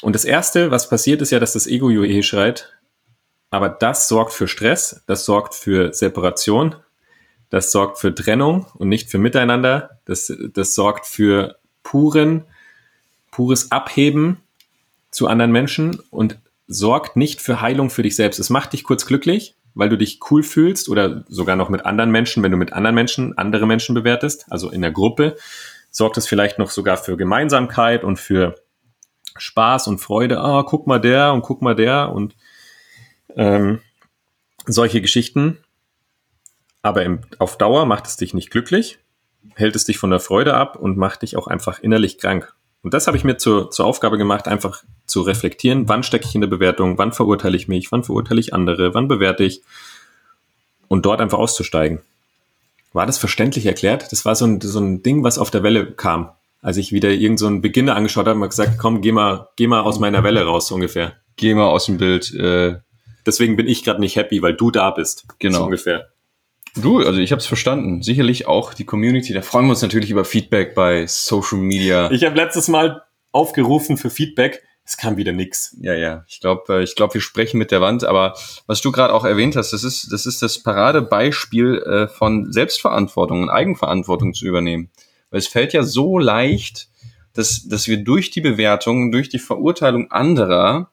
Und das erste, was passiert, ist ja, dass das Ego Juhe schreit, aber das sorgt für Stress, das sorgt für Separation, das sorgt für Trennung und nicht für Miteinander, das, das sorgt für puren, pures Abheben zu anderen Menschen und sorgt nicht für Heilung für dich selbst. Es macht dich kurz glücklich, weil du dich cool fühlst oder sogar noch mit anderen Menschen, wenn du mit anderen Menschen andere Menschen bewertest, also in der Gruppe, sorgt es vielleicht noch sogar für Gemeinsamkeit und für Spaß und Freude. Ah, guck mal der und guck mal der und ähm, solche Geschichten. Aber im, auf Dauer macht es dich nicht glücklich hält es dich von der Freude ab und macht dich auch einfach innerlich krank. Und das habe ich mir zur, zur Aufgabe gemacht, einfach zu reflektieren, wann stecke ich in der Bewertung, wann verurteile ich mich, wann verurteile ich andere, wann bewerte ich und dort einfach auszusteigen. War das verständlich erklärt? Das war so ein, so ein Ding, was auf der Welle kam. Als ich wieder irgendeinen so Beginner angeschaut habe, und gesagt, komm, geh mal, geh mal aus meiner Welle raus, so ungefähr. Geh mal aus dem Bild. Äh, Deswegen bin ich gerade nicht happy, weil du da bist. Genau. So ungefähr. Du, also ich habe es verstanden. Sicherlich auch die Community. Da freuen wir uns natürlich über Feedback bei Social Media. Ich habe letztes Mal aufgerufen für Feedback. Es kam wieder nix. Ja, ja. Ich glaube, äh, ich glaube, wir sprechen mit der Wand. Aber was du gerade auch erwähnt hast, das ist, das ist das Paradebeispiel äh, von Selbstverantwortung und Eigenverantwortung zu übernehmen. Weil es fällt ja so leicht, dass, dass wir durch die Bewertung, durch die Verurteilung anderer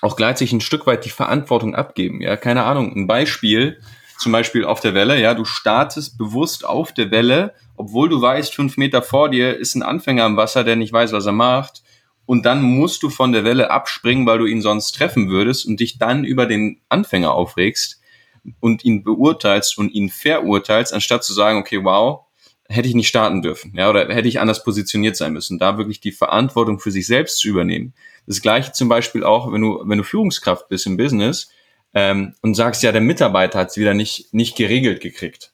auch gleichzeitig ein Stück weit die Verantwortung abgeben. Ja, keine Ahnung. Ein Beispiel zum Beispiel auf der Welle, ja, du startest bewusst auf der Welle, obwohl du weißt, fünf Meter vor dir ist ein Anfänger im Wasser, der nicht weiß, was er macht. Und dann musst du von der Welle abspringen, weil du ihn sonst treffen würdest und dich dann über den Anfänger aufregst und ihn beurteilst und ihn verurteilst, anstatt zu sagen, okay, wow, hätte ich nicht starten dürfen, ja, oder hätte ich anders positioniert sein müssen, da wirklich die Verantwortung für sich selbst zu übernehmen. Das gleiche zum Beispiel auch, wenn du, wenn du Führungskraft bist im Business, ähm, und sagst, ja, der Mitarbeiter hat es wieder nicht, nicht geregelt gekriegt.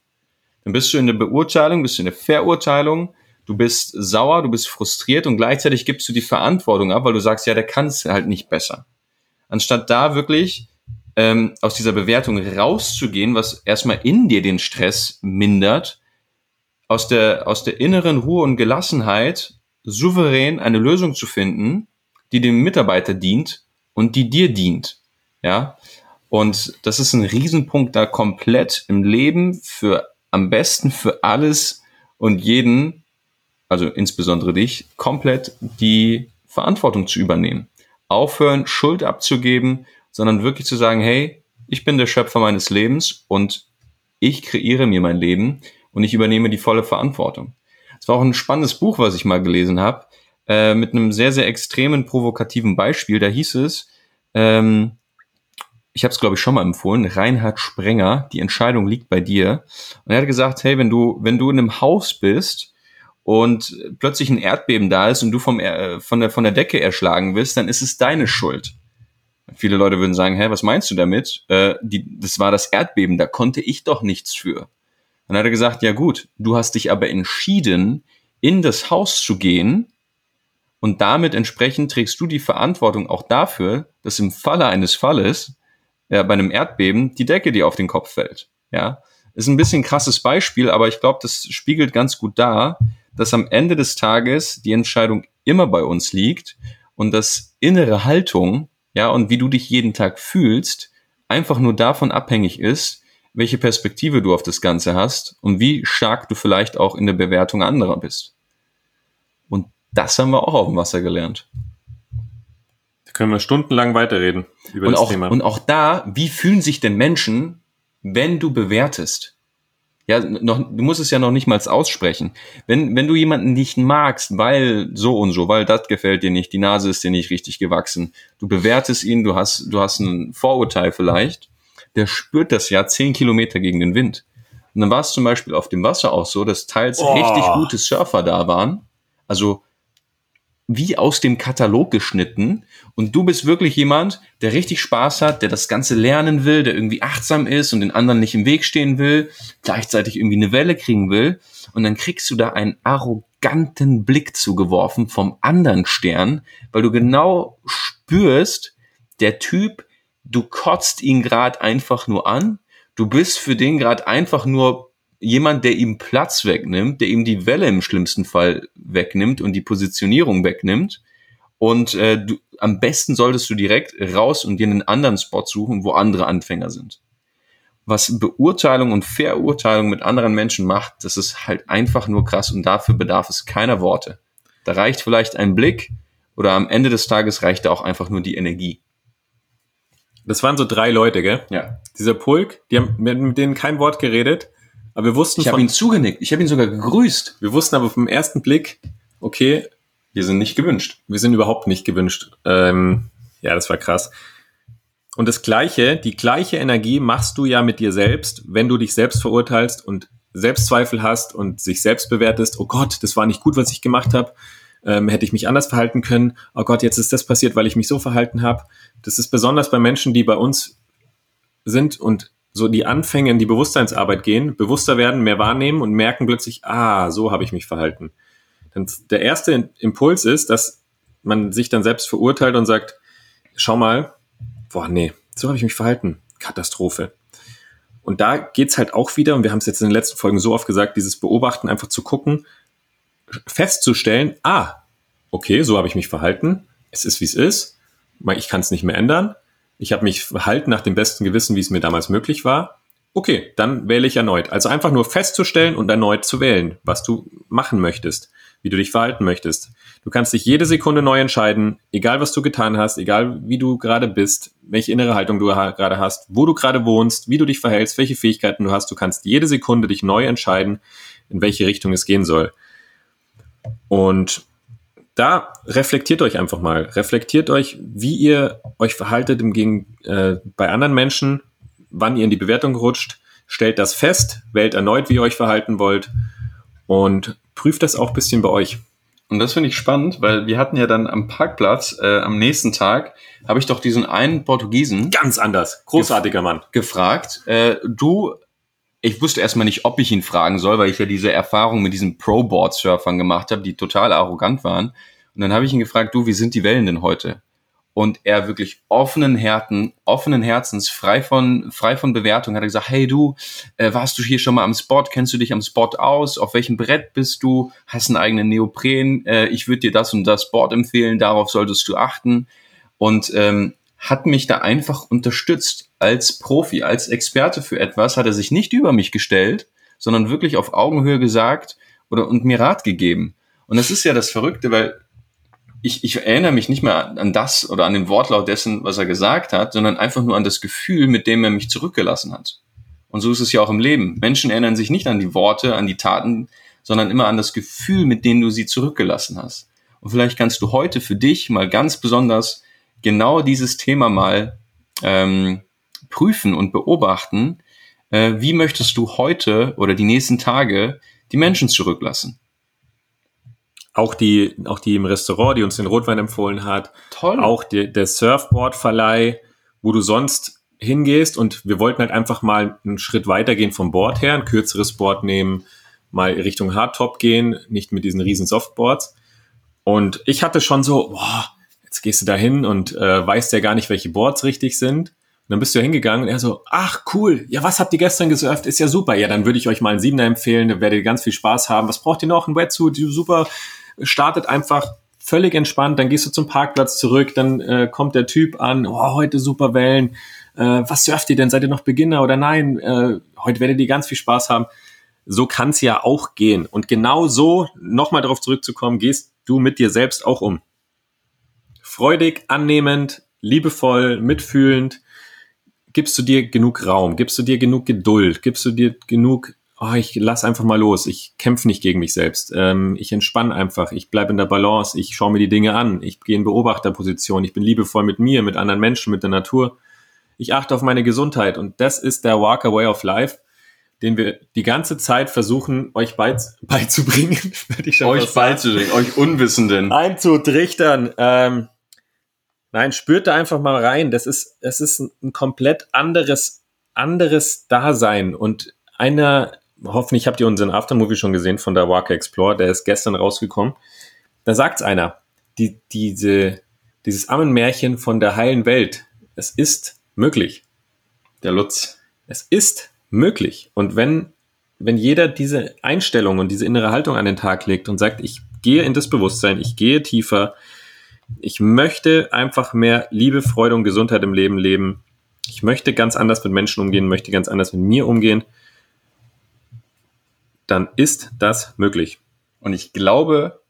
Dann bist du in der Beurteilung, bist du in der Verurteilung, du bist sauer, du bist frustriert und gleichzeitig gibst du die Verantwortung ab, weil du sagst, ja, der kann es halt nicht besser. Anstatt da wirklich ähm, aus dieser Bewertung rauszugehen, was erstmal in dir den Stress mindert, aus der, aus der inneren Ruhe und Gelassenheit souverän eine Lösung zu finden, die dem Mitarbeiter dient und die dir dient. Ja, und das ist ein Riesenpunkt, da komplett im Leben für am besten für alles und jeden, also insbesondere dich, komplett die Verantwortung zu übernehmen. Aufhören, Schuld abzugeben, sondern wirklich zu sagen, hey, ich bin der Schöpfer meines Lebens und ich kreiere mir mein Leben und ich übernehme die volle Verantwortung. Es war auch ein spannendes Buch, was ich mal gelesen habe, äh, mit einem sehr, sehr extremen, provokativen Beispiel. Da hieß es, ähm, ich habe es glaube ich schon mal empfohlen, Reinhard Sprenger, die Entscheidung liegt bei dir. Und er hat gesagt, hey, wenn du, wenn du in einem Haus bist und plötzlich ein Erdbeben da ist und du vom, äh, von, der, von der Decke erschlagen wirst, dann ist es deine Schuld. Viele Leute würden sagen, hä, was meinst du damit? Äh, die, das war das Erdbeben, da konnte ich doch nichts für. Dann hat er gesagt, ja gut, du hast dich aber entschieden, in das Haus zu gehen und damit entsprechend trägst du die Verantwortung auch dafür, dass im Falle eines Falles, ja, bei einem Erdbeben, die Decke dir auf den Kopf fällt. Ja, ist ein bisschen krasses Beispiel, aber ich glaube, das spiegelt ganz gut dar, dass am Ende des Tages die Entscheidung immer bei uns liegt und dass innere Haltung ja, und wie du dich jeden Tag fühlst, einfach nur davon abhängig ist, welche Perspektive du auf das Ganze hast und wie stark du vielleicht auch in der Bewertung anderer bist. Und das haben wir auch auf dem Wasser gelernt. Können wir stundenlang weiterreden über und das auch, Thema. Und auch da, wie fühlen sich denn Menschen, wenn du bewertest? ja, noch, du musst es ja noch nicht mal aussprechen. Wenn, wenn du jemanden nicht magst, weil so und so, weil das gefällt dir nicht, die Nase ist dir nicht richtig gewachsen, du bewertest ihn, du hast, du hast ein Vorurteil vielleicht, der spürt das ja zehn Kilometer gegen den Wind. Und dann war es zum Beispiel auf dem Wasser auch so, dass teils oh. richtig gute Surfer da waren. Also wie aus dem Katalog geschnitten. Und du bist wirklich jemand, der richtig Spaß hat, der das Ganze lernen will, der irgendwie achtsam ist und den anderen nicht im Weg stehen will, gleichzeitig irgendwie eine Welle kriegen will. Und dann kriegst du da einen arroganten Blick zugeworfen vom anderen Stern, weil du genau spürst, der Typ, du kotzt ihn gerade einfach nur an, du bist für den gerade einfach nur jemand, der ihm Platz wegnimmt, der ihm die Welle im schlimmsten Fall wegnimmt und die Positionierung wegnimmt. Und äh, du, am besten solltest du direkt raus und dir einen anderen Spot suchen, wo andere Anfänger sind. Was Beurteilung und Verurteilung mit anderen Menschen macht, das ist halt einfach nur krass und dafür bedarf es keiner Worte. Da reicht vielleicht ein Blick oder am Ende des Tages reicht da auch einfach nur die Energie. Das waren so drei Leute, gell? Ja. Dieser Pulk, die haben mit denen kein Wort geredet aber wir wussten Ich habe ihn zugenickt. Ich habe ihn sogar gegrüßt. Wir wussten aber vom ersten Blick, okay, wir sind nicht gewünscht. Wir sind überhaupt nicht gewünscht. Ähm, ja, das war krass. Und das Gleiche, die gleiche Energie machst du ja mit dir selbst, wenn du dich selbst verurteilst und Selbstzweifel hast und sich selbst bewertest. Oh Gott, das war nicht gut, was ich gemacht habe. Ähm, hätte ich mich anders verhalten können. Oh Gott, jetzt ist das passiert, weil ich mich so verhalten habe. Das ist besonders bei Menschen, die bei uns sind und so die Anfänge in die Bewusstseinsarbeit gehen, bewusster werden, mehr wahrnehmen und merken plötzlich, ah, so habe ich mich verhalten. Dann der erste Impuls ist, dass man sich dann selbst verurteilt und sagt, schau mal, boah, nee, so habe ich mich verhalten. Katastrophe. Und da geht's halt auch wieder, und wir haben es jetzt in den letzten Folgen so oft gesagt, dieses Beobachten, einfach zu gucken, festzustellen, ah, okay, so habe ich mich verhalten, es ist, wie es ist, ich kann es nicht mehr ändern, ich habe mich verhalten nach dem besten Gewissen, wie es mir damals möglich war. Okay, dann wähle ich erneut. Also einfach nur festzustellen und erneut zu wählen, was du machen möchtest, wie du dich verhalten möchtest. Du kannst dich jede Sekunde neu entscheiden, egal was du getan hast, egal wie du gerade bist, welche innere Haltung du gerade hast, wo du gerade wohnst, wie du dich verhältst, welche Fähigkeiten du hast. Du kannst jede Sekunde dich neu entscheiden, in welche Richtung es gehen soll. Und da reflektiert euch einfach mal. Reflektiert euch, wie ihr euch verhaltet im Gegen, äh, bei anderen Menschen, wann ihr in die Bewertung rutscht. Stellt das fest, wählt erneut, wie ihr euch verhalten wollt und prüft das auch bisschen bei euch. Und das finde ich spannend, weil wir hatten ja dann am Parkplatz äh, am nächsten Tag, habe ich doch diesen einen Portugiesen. Ganz anders. Großartiger Mann. Gefragt. Äh, du, ich wusste erstmal nicht, ob ich ihn fragen soll, weil ich ja diese Erfahrung mit diesen Pro-Board-Surfern gemacht habe, die total arrogant waren. Und dann habe ich ihn gefragt, du, wie sind die Wellen denn heute? Und er wirklich offenen Herzen, offenen Herzens, frei von, frei von Bewertung, hat er gesagt, hey du, äh, warst du hier schon mal am Spot? Kennst du dich am Spot aus? Auf welchem Brett bist du? Hast einen eigenen Neopren? Äh, ich würde dir das und das Board empfehlen, darauf solltest du achten. Und ähm, hat mich da einfach unterstützt als Profi, als Experte für etwas, hat er sich nicht über mich gestellt, sondern wirklich auf Augenhöhe gesagt oder und mir Rat gegeben. Und das ist ja das Verrückte, weil ich, ich erinnere mich nicht mehr an das oder an den Wortlaut dessen, was er gesagt hat, sondern einfach nur an das Gefühl, mit dem er mich zurückgelassen hat. Und so ist es ja auch im Leben. Menschen erinnern sich nicht an die Worte, an die Taten, sondern immer an das Gefühl, mit dem du sie zurückgelassen hast. Und vielleicht kannst du heute für dich mal ganz besonders genau dieses Thema mal ähm, prüfen und beobachten. Äh, wie möchtest du heute oder die nächsten Tage die Menschen zurücklassen? Auch die, auch die im Restaurant, die uns den Rotwein empfohlen hat. Toll. Auch die, der Surfboard-Verleih, wo du sonst hingehst und wir wollten halt einfach mal einen Schritt weitergehen vom Board her, ein kürzeres Board nehmen, mal Richtung Hardtop gehen, nicht mit diesen riesen Softboards. Und ich hatte schon so, boah, jetzt gehst du da hin und äh, weißt ja gar nicht, welche Boards richtig sind. Und dann bist du hingegangen und er so, ach cool, ja, was habt ihr gestern gesurft? Ist ja super. Ja, dann würde ich euch mal einen Siebener empfehlen, da werdet ihr ganz viel Spaß haben. Was braucht ihr noch? Ein Wetsuit, super. Startet einfach völlig entspannt, dann gehst du zum Parkplatz zurück, dann äh, kommt der Typ an, oh, heute super Wellen. Äh, was surft ihr denn? Seid ihr noch Beginner oder nein? Äh, heute werdet ihr ganz viel Spaß haben. So kann es ja auch gehen. Und genau so, nochmal darauf zurückzukommen, gehst du mit dir selbst auch um. Freudig, annehmend, liebevoll, mitfühlend, gibst du dir genug Raum, gibst du dir genug Geduld, gibst du dir genug, oh, ich lass einfach mal los, ich kämpfe nicht gegen mich selbst, ähm, ich entspanne einfach, ich bleibe in der Balance, ich schaue mir die Dinge an, ich gehe in Beobachterposition, ich bin liebevoll mit mir, mit anderen Menschen, mit der Natur, ich achte auf meine Gesundheit. Und das ist der Walker Way of Life, den wir die ganze Zeit versuchen, euch beiz beizubringen, würde ich schon euch beizubringen, euch Unwissenden. einzutrichtern. Ähm, nein, spürt da einfach mal rein. Das ist, das ist ein, ein komplett anderes, anderes Dasein. Und einer, hoffentlich habt ihr unseren Aftermovie schon gesehen von der Walker Explore, der ist gestern rausgekommen. Da sagt's einer, die, diese, dieses Ammenmärchen von der heilen Welt. Es ist möglich. Der Lutz. Es ist möglich. Und wenn, wenn jeder diese Einstellung und diese innere Haltung an den Tag legt und sagt, ich gehe in das Bewusstsein, ich gehe tiefer, ich möchte einfach mehr Liebe, Freude und Gesundheit im Leben leben. Ich möchte ganz anders mit Menschen umgehen, möchte ganz anders mit mir umgehen. Dann ist das möglich. Und ich glaube,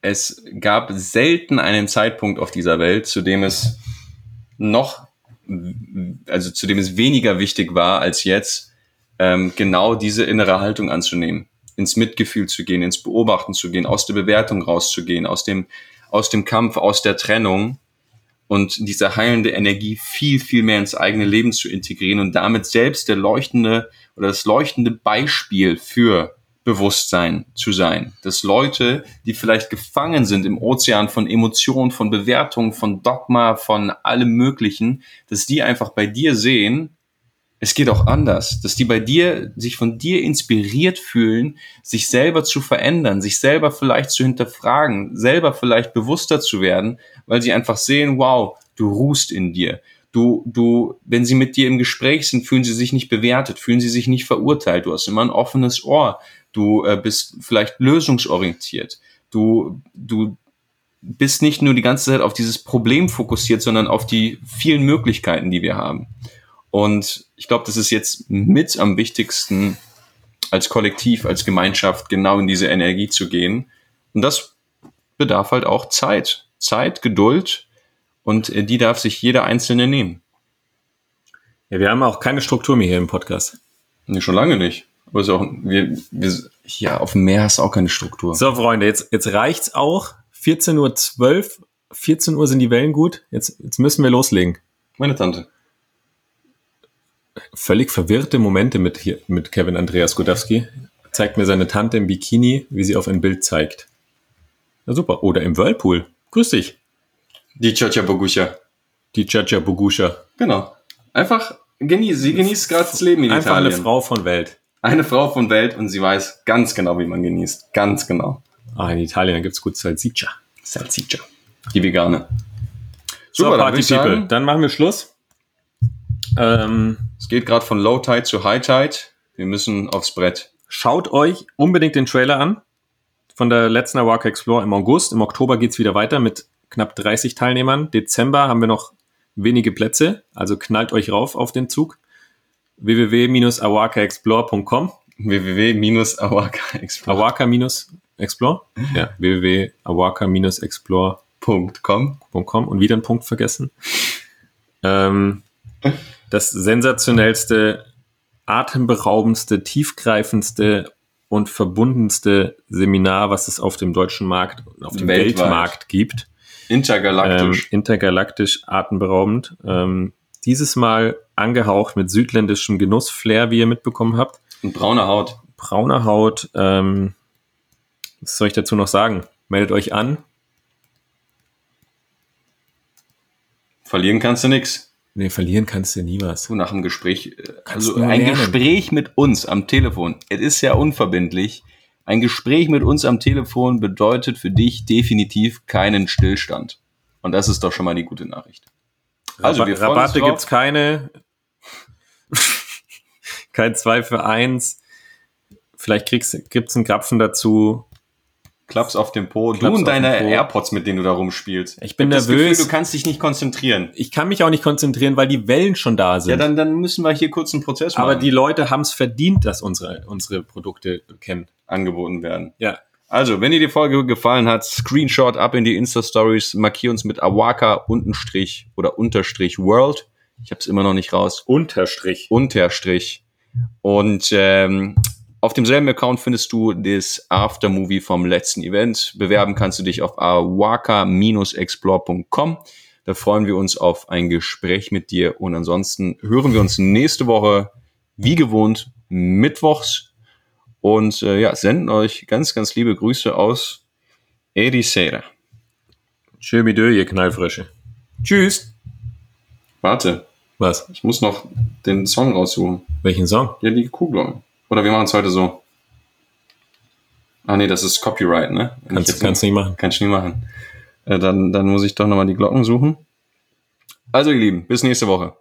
es gab selten einen Zeitpunkt auf dieser Welt, zu dem es noch, also zu dem es weniger wichtig war als jetzt, ähm, genau diese innere Haltung anzunehmen, ins Mitgefühl zu gehen, ins Beobachten zu gehen, aus der Bewertung rauszugehen, aus dem, aus dem Kampf, aus der Trennung und diese heilende Energie viel, viel mehr ins eigene Leben zu integrieren und damit selbst der leuchtende oder das leuchtende Beispiel für Bewusstsein zu sein. Dass Leute, die vielleicht gefangen sind im Ozean von Emotionen, von Bewertungen, von Dogma, von allem Möglichen, dass die einfach bei dir sehen, es geht auch anders, dass die bei dir sich von dir inspiriert fühlen, sich selber zu verändern, sich selber vielleicht zu hinterfragen, selber vielleicht bewusster zu werden, weil sie einfach sehen, wow, du ruhst in dir. Du, du, wenn sie mit dir im Gespräch sind, fühlen sie sich nicht bewertet, fühlen sie sich nicht verurteilt. Du hast immer ein offenes Ohr. Du äh, bist vielleicht lösungsorientiert. Du, du bist nicht nur die ganze Zeit auf dieses Problem fokussiert, sondern auf die vielen Möglichkeiten, die wir haben. Und ich glaube, das ist jetzt mit am wichtigsten als Kollektiv, als Gemeinschaft genau in diese Energie zu gehen. Und das bedarf halt auch Zeit. Zeit, Geduld und äh, die darf sich jeder Einzelne nehmen. Ja, wir haben auch keine Struktur mehr hier im Podcast. Nee, schon lange nicht. Aber ist auch, wir, wir, ja, auf dem Meer hast du auch keine Struktur. So, Freunde, jetzt, jetzt reicht's auch. 14.12 Uhr, 14 Uhr sind die Wellen gut. Jetzt, jetzt müssen wir loslegen. Meine Tante. Völlig verwirrte Momente mit, hier, mit Kevin Andreas Godowski. Zeigt mir seine Tante im Bikini, wie sie auf ein Bild zeigt. Na super. Oder im Whirlpool. Grüß dich. Die Chacha Bogusha. Die Chacha Bogusha. Genau. Einfach genießt, sie genießt gerade das Leben in Einfach Italien. eine Frau von Welt. Eine Frau von Welt und sie weiß ganz genau, wie man genießt. Ganz genau. Ah, in Italien gibt's gut Salsiccia. Salsiccia. Die vegane. So, Super, dann Party People. Dann machen wir Schluss. Ähm, es geht gerade von Low Tide zu High Tide. Wir müssen aufs Brett. Schaut euch unbedingt den Trailer an von der letzten Awaka Explore im August. Im Oktober geht's wieder weiter mit knapp 30 Teilnehmern. Dezember haben wir noch wenige Plätze, also knallt euch rauf auf den Zug. www.awakaexplore.com www-awaka explore Awaka-Explore? Ja, www.awaka-explore.com com. und wieder einen Punkt vergessen. Ähm, das sensationellste atemberaubendste, tiefgreifendste und verbundenste Seminar, was es auf dem deutschen Markt, auf dem Weltweit. Weltmarkt gibt. Intergalaktisch. Ähm, intergalaktisch atemberaubend. Ähm, dieses Mal angehaucht mit südländischem Genussflair, wie ihr mitbekommen habt. und braune Haut. Brauner Haut. Ähm, was soll ich dazu noch sagen? Meldet euch an. Verlieren kannst du nix. Nee, verlieren kannst du nie was. Du nach dem Gespräch, äh, Kannst also ein lernen. Gespräch mit uns am Telefon. Es ist ja unverbindlich. Ein Gespräch mit uns am Telefon bedeutet für dich definitiv keinen Stillstand. Und das ist doch schon mal die gute Nachricht. Also, wir Rabatte drauf. gibt's keine. Kein 2 für 1. Vielleicht kriegst, gibt's einen Krapfen dazu. Klaps auf dem Po. Du Klaps und auf deine. AirPods, mit denen du da rumspielst. Ich bin das nervös. Gefühl, du kannst dich nicht konzentrieren. Ich kann mich auch nicht konzentrieren, weil die Wellen schon da sind. Ja, dann, dann müssen wir hier kurz einen Prozess machen. Aber die Leute haben's verdient, dass unsere, unsere Produkte kennen. angeboten werden. Ja. Also, wenn dir die Folge gefallen hat, Screenshot ab in die Insta-Stories, markier uns mit Awaka untenstrich oder unterstrich World. Ich habe es immer noch nicht raus. Unterstrich. Unterstrich. Und ähm, auf demselben Account findest du das Aftermovie vom letzten Event. Bewerben kannst du dich auf awaka-explore.com. Da freuen wir uns auf ein Gespräch mit dir. Und ansonsten hören wir uns nächste Woche, wie gewohnt, mittwochs. Und äh, ja, senden euch ganz, ganz liebe Grüße aus Ericeira. Tschö, ihr Knallfrische. Tschüss. Warte, Was? ich muss noch den Song raussuchen. Welchen Song? Ja, die Kuhglocke. Oder wir machen es heute so. Ah nee, das ist Copyright, ne? Wenn Kannst, kannst du nicht machen. Kann ich nie machen. Äh, dann, dann muss ich doch nochmal die Glocken suchen. Also ihr Lieben, bis nächste Woche.